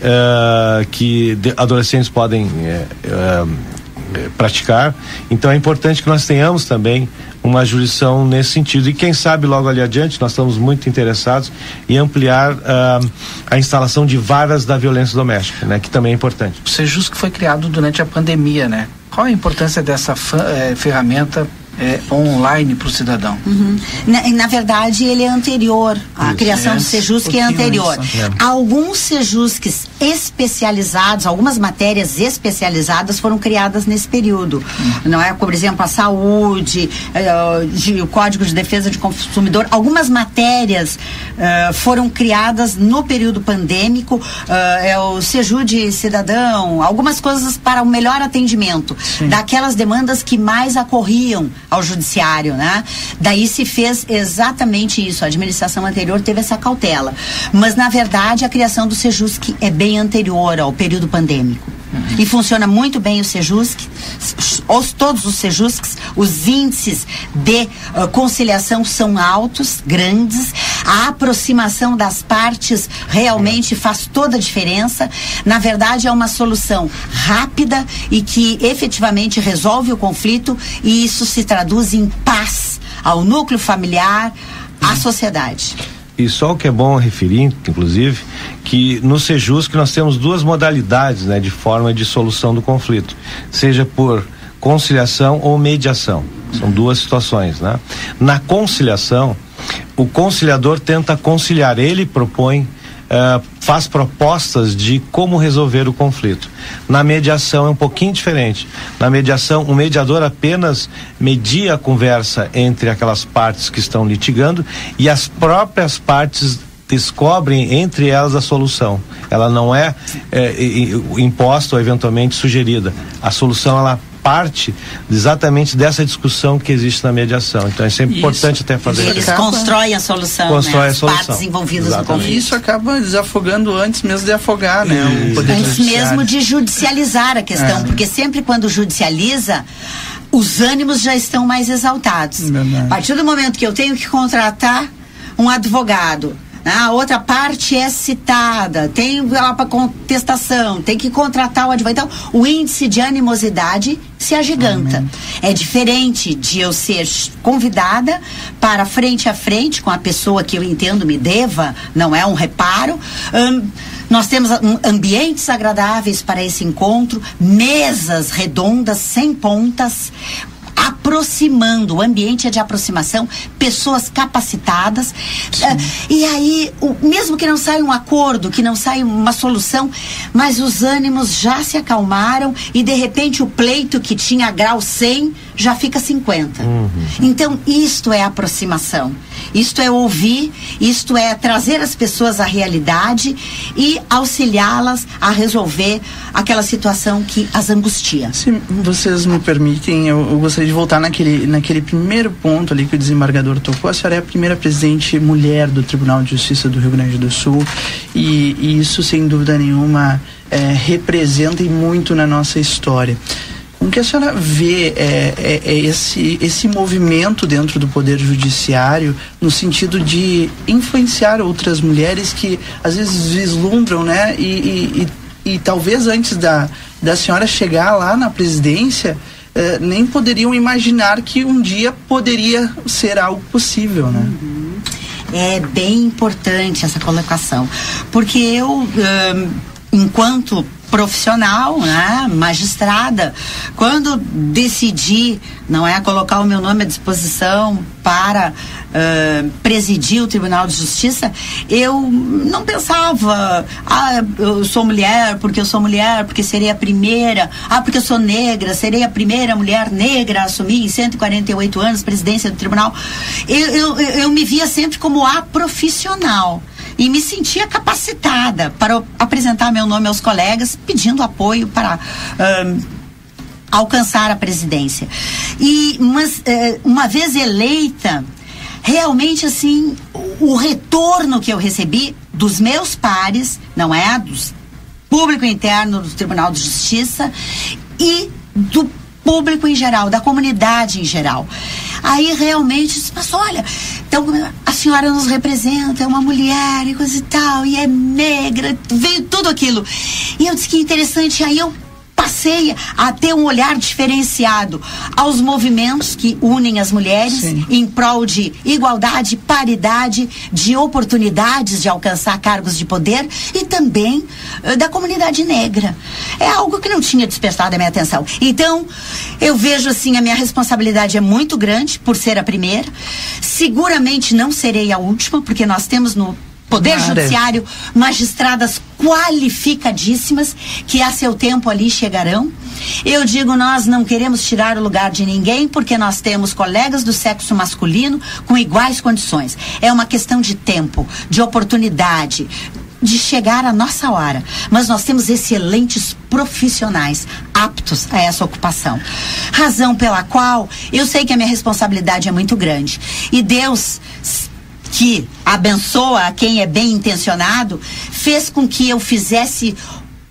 Speaker 17: uh, que adolescentes podem uh, uh, praticar. Então é importante que nós tenhamos também uma jurisdição nesse sentido. E quem sabe logo ali adiante, nós estamos muito interessados em ampliar uh, a instalação de varas da violência doméstica, né? Que também é importante.
Speaker 1: O Sejus que foi criado durante a pandemia, né? Qual a importância dessa eh, ferramenta é, online para o cidadão.
Speaker 16: Uhum. Na, na, verdade, ele é anterior. A isso, criação é, do Sejusc é anterior. É. Alguns Sejusques especializados, algumas matérias especializadas foram criadas nesse período. Uhum. Não é? Por exemplo, a saúde, uh, de, o Código de Defesa de Consumidor. Algumas matérias uh, foram criadas no período pandêmico. Uh, é o Sejude Cidadão, algumas coisas para o melhor atendimento Sim. daquelas demandas que mais ocorriam ao judiciário, né? Daí se fez exatamente isso. A administração anterior teve essa cautela. Mas, na verdade, a criação do Sejusc é bem anterior ao período pandêmico. Uhum. E funciona muito bem o Sejusc, os, todos os Sejuscs, os índices de uh, conciliação são altos, grandes. A aproximação das partes realmente faz toda a diferença. Na verdade, é uma solução rápida e que efetivamente resolve o conflito e isso se traduz em paz ao núcleo familiar, à sociedade.
Speaker 17: E só o que é bom referir, inclusive, que no Sejus que nós temos duas modalidades né, de forma de solução do conflito, seja por conciliação ou mediação. São duas situações, né? Na conciliação, o conciliador tenta conciliar, ele propõe Uh, faz propostas de como resolver o conflito. Na mediação é um pouquinho diferente. Na mediação, o mediador apenas media a conversa entre aquelas partes que estão litigando e as próprias partes descobrem entre elas a solução. Ela não é, é imposta ou eventualmente sugerida. A solução ela parte exatamente dessa discussão que existe na mediação. Então é sempre isso, importante até fazer.
Speaker 16: Eles acaba, constroem a solução,
Speaker 17: constrói
Speaker 16: né?
Speaker 17: a solução.
Speaker 16: partes envolvidas exatamente. no conflito.
Speaker 15: E isso acaba desafogando antes mesmo de afogar, né? O
Speaker 16: poder antes judiciário. mesmo de judicializar a questão, é. porque sempre quando judicializa os ânimos já estão mais exaltados. Verdade. A partir do momento que eu tenho que contratar um advogado a outra parte é citada, tem lá para contestação, tem que contratar o advogado. Então, o índice de animosidade se agiganta. Amém. É diferente de eu ser convidada para frente a frente com a pessoa que eu entendo me deva, não é um reparo. Hum, nós temos um, ambientes agradáveis para esse encontro, mesas redondas, sem pontas, aproximando, o ambiente é de aproximação, pessoas capacitadas. Uh, e aí, o, mesmo que não saia um acordo, que não saia uma solução, mas os ânimos já se acalmaram e de repente o pleito que tinha grau 100 já fica 50. Uhum. Então, isto é aproximação. Isto é ouvir, isto é trazer as pessoas à realidade e auxiliá-las a resolver aquela situação que as angustia.
Speaker 15: Se vocês me permitem, eu, eu gostaria de voltar naquele, naquele primeiro ponto ali que o desembargador tocou. A senhora é a primeira presidente mulher do Tribunal de Justiça do Rio Grande do Sul e, e isso, sem dúvida nenhuma, é, representa muito na nossa história. Como que a senhora vê é, é, é, esse, esse movimento dentro do Poder Judiciário no sentido de influenciar outras mulheres que às vezes vislumbram, né? E, e, e, e talvez antes da, da senhora chegar lá na presidência, é, nem poderiam imaginar que um dia poderia ser algo possível, né?
Speaker 16: Uhum. É bem importante essa colocação, porque eu, enquanto profissional, né, magistrada, quando decidi, não é, colocar o meu nome à disposição para uh, presidir o Tribunal de Justiça, eu não pensava, ah, eu sou mulher porque eu sou mulher, porque serei a primeira, ah, porque eu sou negra, serei a primeira mulher negra a assumir em 148 anos presidência do tribunal. Eu, eu, eu me via sempre como a profissional e me sentia capacitada para apresentar meu nome aos colegas, pedindo apoio para alcançar a presidência. E mas, eh, uma vez eleita, realmente assim, o retorno que eu recebi dos meus pares, não é? Dos público interno do Tribunal de Justiça e do público em geral, da comunidade em geral. Aí realmente, mas olha, então a senhora nos representa, é uma mulher e coisa e tal, e é negra, veio tudo aquilo. E eu disse que interessante, aí eu passei a ter um olhar diferenciado aos movimentos que unem as mulheres Sim. em prol de igualdade, paridade, de oportunidades de alcançar cargos de poder e também uh, da comunidade negra. É algo que não tinha despertado a minha atenção. Então, eu vejo assim, a minha responsabilidade é muito grande por ser a primeira. Seguramente não serei a última, porque nós temos no Poder Judiciário, magistradas qualificadíssimas que a seu tempo ali chegarão. Eu digo, nós não queremos tirar o lugar de ninguém porque nós temos colegas do sexo masculino com iguais condições. É uma questão de tempo, de oportunidade, de chegar a nossa hora. Mas nós temos excelentes profissionais aptos a essa ocupação. Razão pela qual eu sei que a minha responsabilidade é muito grande. E Deus que abençoa a quem é bem intencionado, fez com que eu fizesse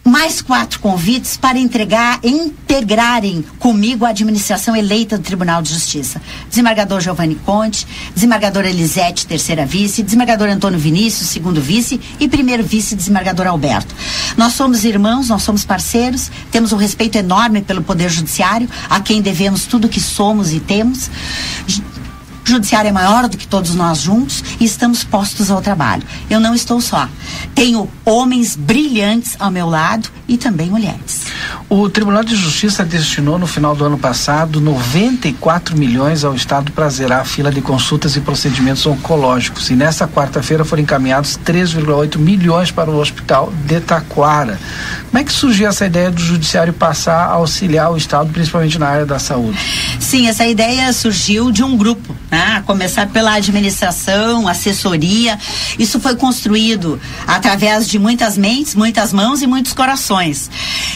Speaker 16: mais quatro convites para entregar, integrarem comigo a administração eleita do Tribunal de Justiça. Desembargador Giovanni Conte, desembargadora Elisete, terceira vice, desembargador Antônio Vinícius, segundo vice e primeiro vice, desembargador Alberto. Nós somos irmãos, nós somos parceiros, temos um respeito enorme pelo Poder Judiciário, a quem devemos tudo que somos e temos. O judiciário é maior do que todos nós juntos e estamos postos ao trabalho. Eu não estou só. Tenho homens brilhantes ao meu lado e também mulheres.
Speaker 1: O Tribunal de Justiça destinou no final do ano passado 94 milhões ao Estado para zerar a fila de consultas e procedimentos oncológicos. E nesta quarta-feira foram encaminhados 3,8 milhões para o Hospital de Taquara. Como é que surgiu essa ideia do Judiciário passar a auxiliar o Estado, principalmente na área da saúde?
Speaker 16: Sim, essa ideia surgiu de um grupo, né? Começar pela administração, assessoria. Isso foi construído através de muitas mentes, muitas mãos e muitos corações.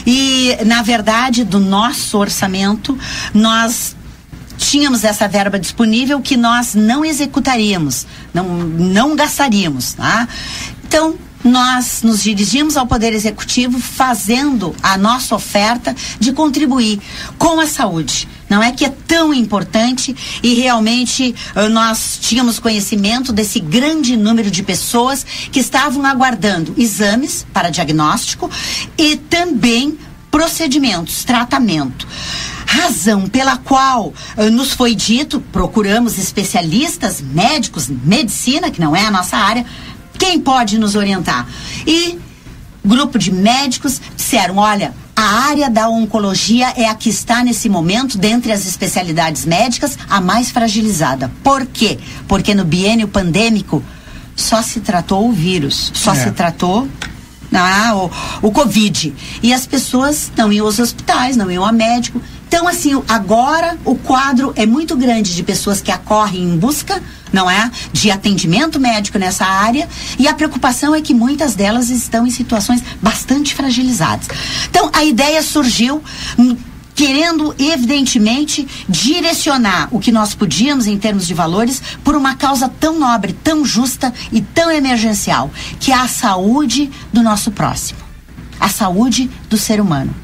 Speaker 16: E, na verdade, do nosso orçamento, nós tínhamos essa verba disponível que nós não executaríamos, não, não gastaríamos, tá? Então, nós nos dirigimos ao Poder Executivo fazendo a nossa oferta de contribuir com a saúde. Não é que é tão importante e realmente uh, nós tínhamos conhecimento desse grande número de pessoas que estavam aguardando exames para diagnóstico e também procedimentos, tratamento razão pela qual uh, nos foi dito, procuramos especialistas, médicos, medicina, que não é a nossa área, quem pode nos orientar? E grupo de médicos disseram: olha, a área da oncologia é a que está nesse momento, dentre as especialidades médicas, a mais fragilizada. Por quê? Porque no biênio pandêmico só se tratou o vírus, só é. se tratou ah, o, o Covid. E as pessoas não iam aos hospitais, não iam a médico. Então, assim, agora o quadro é muito grande de pessoas que acorrem em busca, não é? De atendimento médico nessa área. E a preocupação é que muitas delas estão em situações bastante fragilizadas. Então, a ideia surgiu querendo, evidentemente, direcionar o que nós podíamos em termos de valores por uma causa tão nobre, tão justa e tão emergencial, que é a saúde do nosso próximo, a saúde do ser humano.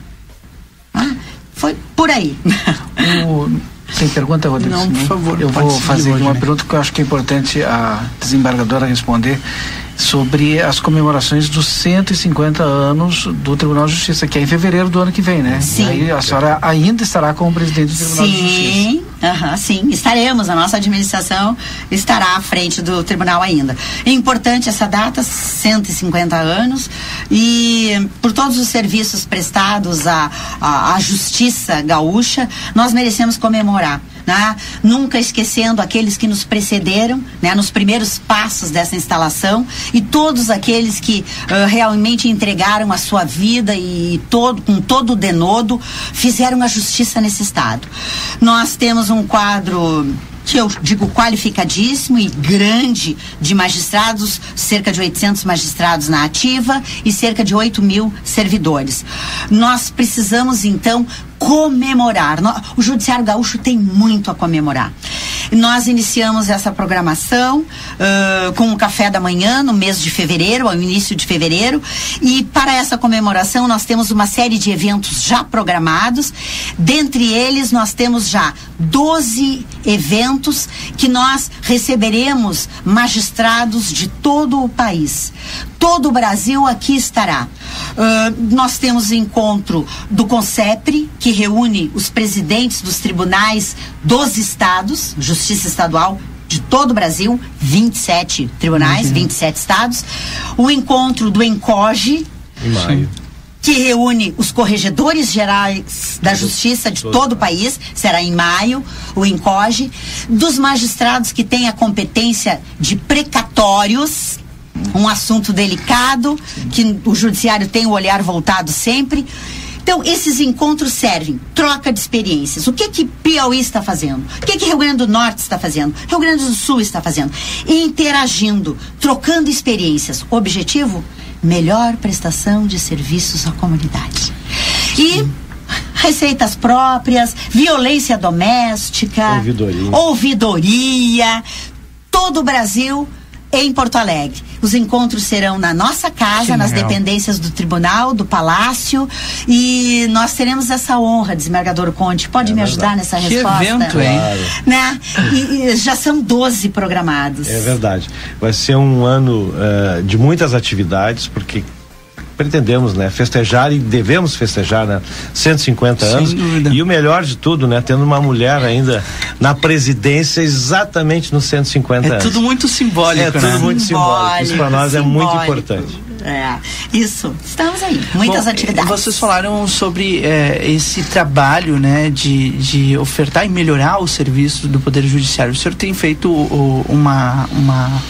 Speaker 16: Foi por aí.
Speaker 1: O, tem pergunta, Rodrigo?
Speaker 15: Não, por favor.
Speaker 1: Eu vou fazer uma pergunta que eu acho que é importante a desembargadora responder sobre as comemorações dos 150 anos do Tribunal de Justiça, que é em fevereiro do ano que vem, né?
Speaker 16: Sim.
Speaker 1: Aí a senhora ainda estará como presidente do Tribunal
Speaker 16: sim,
Speaker 1: de Justiça.
Speaker 16: Sim, uh sim, estaremos. A nossa administração estará à frente do tribunal ainda. É importante essa data, 150 anos, e por todos os serviços prestados à, à, à justiça gaúcha, nós merecemos comemorar né? nunca esquecendo aqueles que nos precederam, né? nos primeiros passos dessa instalação e todos aqueles que uh, realmente entregaram a sua vida e todo, com todo o denodo fizeram a justiça nesse estado. Nós temos um quadro que eu digo qualificadíssimo e grande de magistrados, cerca de 800 magistrados na ativa e cerca de 8 mil servidores. Nós precisamos, então, comemorar. O Judiciário Gaúcho tem muito a comemorar. Nós iniciamos essa programação uh, com o café da manhã no mês de fevereiro, ao início de fevereiro, e para essa comemoração nós temos uma série de eventos já programados. Dentre eles, nós temos já 12 eventos que nós receberemos magistrados de todo o país. Todo o Brasil aqui estará. Uh, nós temos encontro do CONCEPRE, que reúne os presidentes dos tribunais dos estados, Justiça Estadual de todo o Brasil, 27 tribunais, uhum. 27 estados. O encontro do ENCOGE.
Speaker 17: Em maio
Speaker 16: que reúne os corregedores gerais da justiça de todo o país, será em maio, o ENCOGE, dos magistrados que têm a competência de precatórios, um assunto delicado, que o judiciário tem o olhar voltado sempre. Então, esses encontros servem troca de experiências. O que que Piauí está fazendo? O que que Rio Grande do Norte está fazendo? Rio Grande do Sul está fazendo? Interagindo, trocando experiências. Objetivo? Melhor prestação de serviços à comunidade. E receitas próprias, violência doméstica,
Speaker 17: ouvidoria,
Speaker 16: ouvidoria todo o Brasil em Porto Alegre. Os encontros serão na nossa casa,
Speaker 4: Que
Speaker 16: nas
Speaker 4: legal.
Speaker 16: dependências do tribunal, do palácio. E nós teremos essa honra, desembargador Conte. Pode me ajudar nessa
Speaker 15: Que
Speaker 16: resposta?
Speaker 15: evento, hein?
Speaker 16: Né? E, e já são 12 programados.
Speaker 17: É verdade. Vai ser um ano eh, de muitas atividades, porque pretendemos, né, festejar e devemos festejar, né, 150
Speaker 15: Sem
Speaker 17: anos.
Speaker 15: dúvida.
Speaker 17: E o melhor de tudo, né, tendo uma mulher ainda na presidência exatamente nos 150
Speaker 15: É
Speaker 17: anos.
Speaker 15: tudo muito simbólico,
Speaker 17: É tudo
Speaker 15: né?
Speaker 17: muito simbólico. Isso para nós é muito
Speaker 16: simbólico.
Speaker 17: importante.
Speaker 16: É, isso. Estamos aí. Muitas
Speaker 15: Bom,
Speaker 16: atividades.
Speaker 15: Vocês falaram sobre eh, esse trabalho, né, de, de ofertar e melhorar o serviço do Poder Judiciário. O senhor tem feito o- uma, uma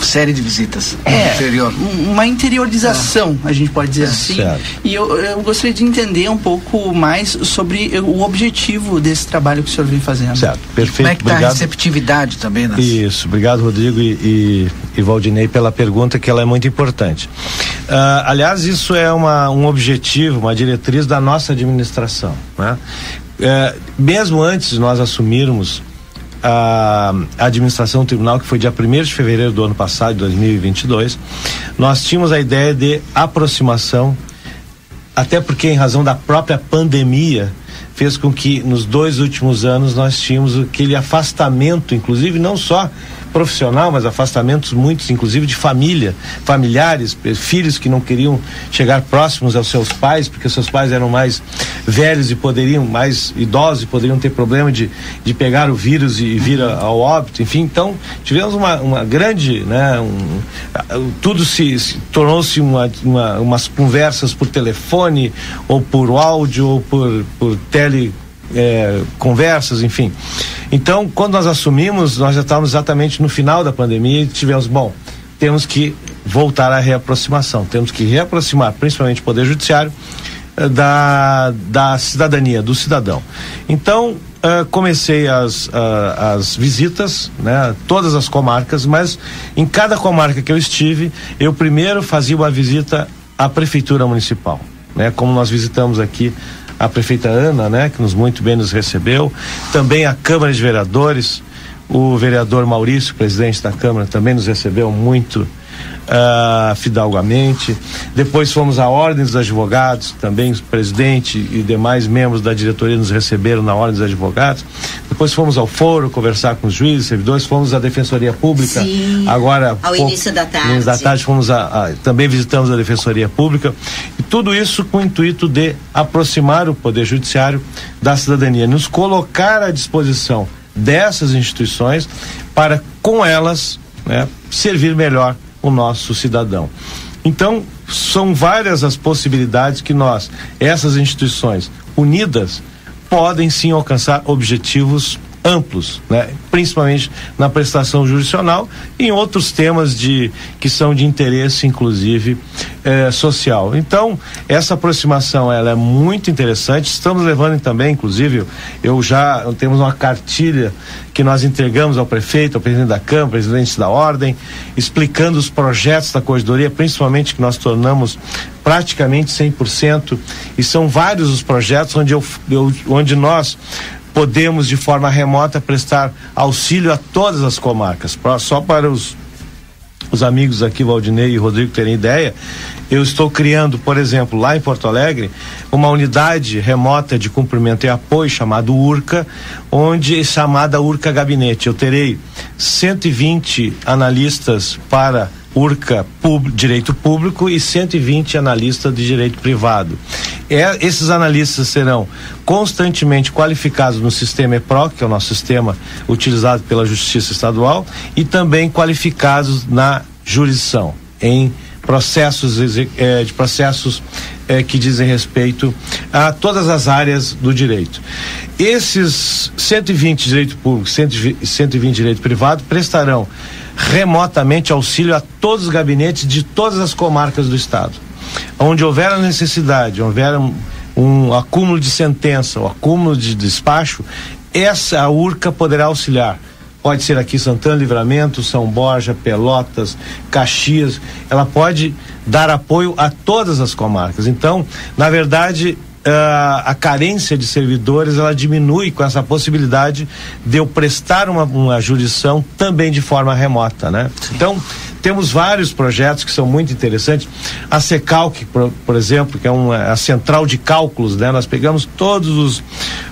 Speaker 1: série de visitas
Speaker 15: é,
Speaker 1: no interior.
Speaker 15: um- uma interiorização, a gente pode dizer assim.
Speaker 17: certo.
Speaker 15: E eu, eu gostaria de entender um pouco mais sobre o objetivo desse trabalho que o senhor vem fazendo.
Speaker 17: Certo, perfeito.
Speaker 1: Como é que está a
Speaker 17: obrigado.
Speaker 1: receptividade também? Nas...
Speaker 17: Isso, obrigado Rodrigo e, e, e Valdinei pela pergunta que ela é muito importante. Ah, aliás, isso é uma, um objetivo, uma diretriz da nossa administração. Né? Eh, mesmo antes de nós assumirmos a, administração do tribunal, que foi dia 1 de fevereiro do ano passado, de 2022, nós tínhamos a ideia de aproximação até porque em razão da própria pandemia fez com que nos dois últimos anos nós tínhamos aquele afastamento, inclusive não só profissional, mas afastamentos muitos, inclusive de família, familiares, filhos que não queriam chegar próximos aos seus pais, porque seus pais eram mais velhos e poderiam, mais idosos e poderiam ter problema de, de pegar o vírus e vir a- ao óbito, enfim, então tivemos uma, uma grande, né, um, tudo se, se tornou-se uma, uma, umas conversas por telefone, ou por áudio, ou por, por tele é, conversas, enfim. Então, quando nós assumimos, nós já estávamos exatamente no final da pandemia e tivemos, bom, temos que voltar à reaproximação, temos que reaproximar, principalmente o Poder Judiciário, eh, da, da cidadania, do cidadão. Então, eh, comecei as, ah, as visitas, né, todas as comarcas, mas em cada comarca que eu estive, eu primeiro fazia uma visita à Prefeitura Municipal, né, como nós visitamos aqui a prefeita Ana, né, que nos muito bem nos recebeu, também a Câmara de Vereadores, o vereador Maurício, presidente da Câmara, também nos recebeu muito ah, fidalgamente. Depois fomos à Ordem dos Advogados, também o presidente e demais membros da diretoria nos receberam na Ordem dos Advogados. Depois fomos ao foro conversar com os juízes, servidores, fomos à Defensoria Pública.
Speaker 16: Sim,
Speaker 17: Agora,
Speaker 16: ao
Speaker 17: pouco-
Speaker 16: início da tarde.
Speaker 17: início da tarde fomos a, a- também visitamos a Defensoria Pública e tudo isso com o intuito de aproximar o Poder Judiciário da cidadania, nos colocar à disposição dessas instituições para com elas né, servir melhor o nosso cidadão. Então são várias as possibilidades que nós, essas instituições unidas, podem sim alcançar objetivos amplos, né? principalmente na prestação jurisdicional e em outros temas de que são de interesse, inclusive eh, social. Então essa aproximação ela é muito interessante. Estamos levando também, inclusive, eu já temos uma cartilha que nós entregamos ao prefeito, ao presidente da Câmara, presidente da Ordem, explicando os projetos da corredoria, principalmente que nós tornamos praticamente 100%, e são vários os projetos onde, eu, eu- onde nós podemos de forma remota prestar auxílio a todas as comarcas, Pra- só para os os amigos aqui, Valdinei e Rodrigo, terem ideia, eu estou criando, por exemplo, lá em Porto Alegre, uma unidade remota de cumprimento e apoio chamada URCA, onde é chamada URCA Gabinete. Eu terei 120 analistas para URCA pub- Direito Público e 120 analistas de Direito Privado. É, esses analistas serão constantemente qualificados no sistema EPROC, que é o nosso sistema utilizado pela Justiça Estadual, e também qualificados na jurisdição, em processos eh, de processos eh, que dizem respeito a todas as áreas do direito. Esses 120 direito público, 120 120 direito privado prestarão remotamente auxílio a todos os gabinetes de todas as comarcas do estado. Onde houver a necessidade, houver um, um acúmulo de sentença, o acúmulo de despacho, essa a URCA poderá auxiliar. Pode ser aqui Santana Livramento, São Borja, Pelotas, Caxias. Ela pode dar apoio a todas as comarcas. Então, na verdade, ah, a carência de servidores ela diminui com essa possibilidade de eu prestar uma, uma jurisdição também de forma remota, né? Então temos vários projetos que são muito interessantes. A Secalc, por, por exemplo, que é uma a central de cálculos, né? Nós pegamos todos os,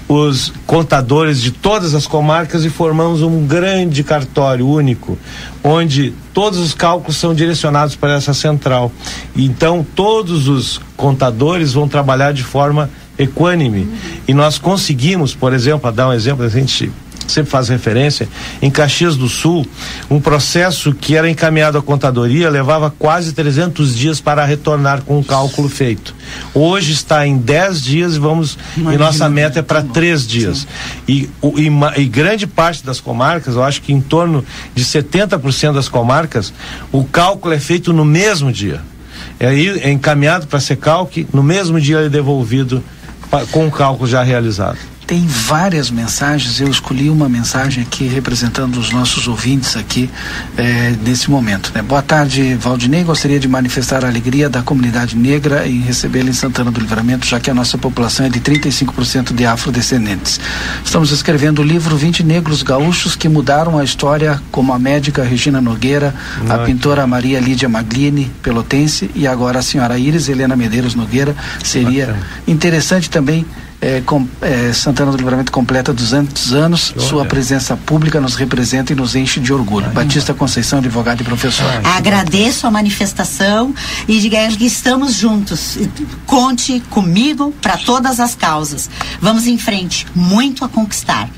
Speaker 17: os contadores de todas as comarcas e formamos um grande cartório único, onde todos os cálculos são direcionados para essa central. Então, todos os contadores vão trabalhar de forma equânime. E nós conseguimos, por exemplo, a dar um exemplo, a gente sempre faz referência, em Caxias do Sul, um processo que era encaminhado à contadoria levava quase 300 dias para retornar com o cálculo feito. Hoje está em 10 dias e vamos Imagina, e nossa meta é para três dias. E, o, e, e, grande parte das comarcas, eu acho que em torno de 70% das comarcas, o cálculo é feito no mesmo dia. É, é encaminhado para ser cálculo, no mesmo dia ele é devolvido com o cálculo já realizado.
Speaker 1: Tem várias mensagens, eu escolhi uma mensagem aqui representando os nossos ouvintes aqui é, nesse momento. Né? Boa tarde, Valdinei. Gostaria de manifestar a alegria da comunidade negra em recebê-la em Santana do Livramento, já que a nossa população é de 35% de afrodescendentes. Estamos escrevendo o livro 20 Negros Gaúchos que mudaram a história, como a médica Regina Nogueira, a pintora Maria Lídia Maglini, pelotense, e agora a senhora Iris Helena Medeiros Nogueira. Seria Bacana. interessante também é, com, é, Santana do Livramento completa 200 anos. Olha. Sua presença pública nos representa e nos enche de orgulho. Ai, Batista Conceição, advogado e professor.
Speaker 16: Ai, Agradeço a manifestação e diga que estamos juntos. Conte comigo para todas as causas. Vamos em frente. Muito a conquistar.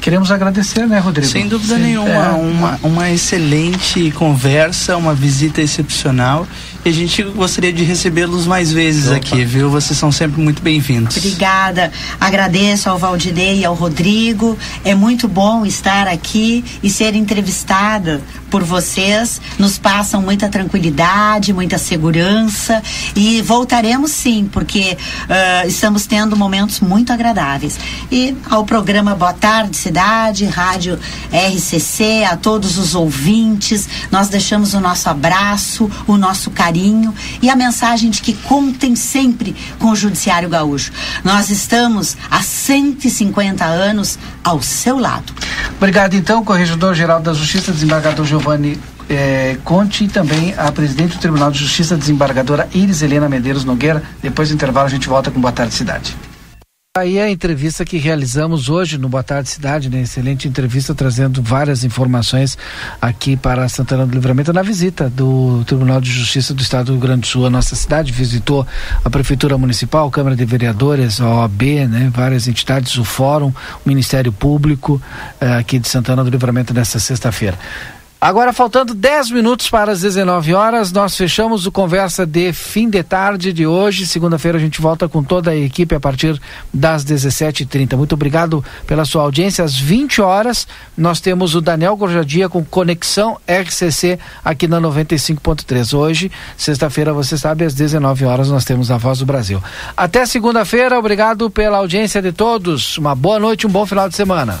Speaker 1: Queremos agradecer, né, Rodrigo?
Speaker 15: Sem dúvida Sim. nenhuma. É. Uma, uma excelente conversa, uma visita excepcional e a gente gostaria de recebê-los mais vezes Opa. aqui, viu? Vocês são sempre muito bem-vindos.
Speaker 16: Obrigada. Agradeço ao Valdinei e ao Rodrigo. É muito bom estar aqui e ser entrevistada por vocês. Nos passam muita tranquilidade, muita segurança e voltaremos sim, porque uh, estamos tendo momentos muito agradáveis. E ao programa Boa Tarde Cidade, Rádio RCC, a todos os ouvintes, nós deixamos o nosso abraço, o nosso carinho carinho e a mensagem de que contem sempre com o Judiciário Gaúcho. Nós estamos há 150 anos ao seu lado.
Speaker 1: Obrigado, então, Corregedor-Geral da Justiça, desembargador Giovanni eh, Conte e também a presidente do Tribunal de Justiça, desembargadora Iris Helena Medeiros Nogueira. Depois do intervalo, a gente volta com Boa Tarde Cidade. Aí a entrevista que realizamos hoje no Boa Tarde Cidade, né? Excelente entrevista trazendo várias informações aqui para Santana do Livramento na visita do Tribunal de Justiça do Estado do Rio Grande do Sul à nossa cidade, visitou a Prefeitura Municipal, Câmara de Vereadores, a OAB, né? Várias entidades, o Fórum, o Ministério Público eh, aqui de Santana do Livramento nesta sexta-feira. Agora, faltando 10 minutos para as 19 horas, nós fechamos o Conversa de fim de tarde de hoje. Segunda-feira a gente volta com toda a equipe a partir das 17h30. Muito obrigado pela sua audiência. Às 20 horas, nós temos o Daniel Gorjadia com Conexão RCC aqui na 95.3. Hoje, sexta-feira, você sabe, às 19 horas, nós temos a Voz do Brasil. Até segunda-feira, obrigado pela audiência de todos. Uma boa noite, um bom final de semana.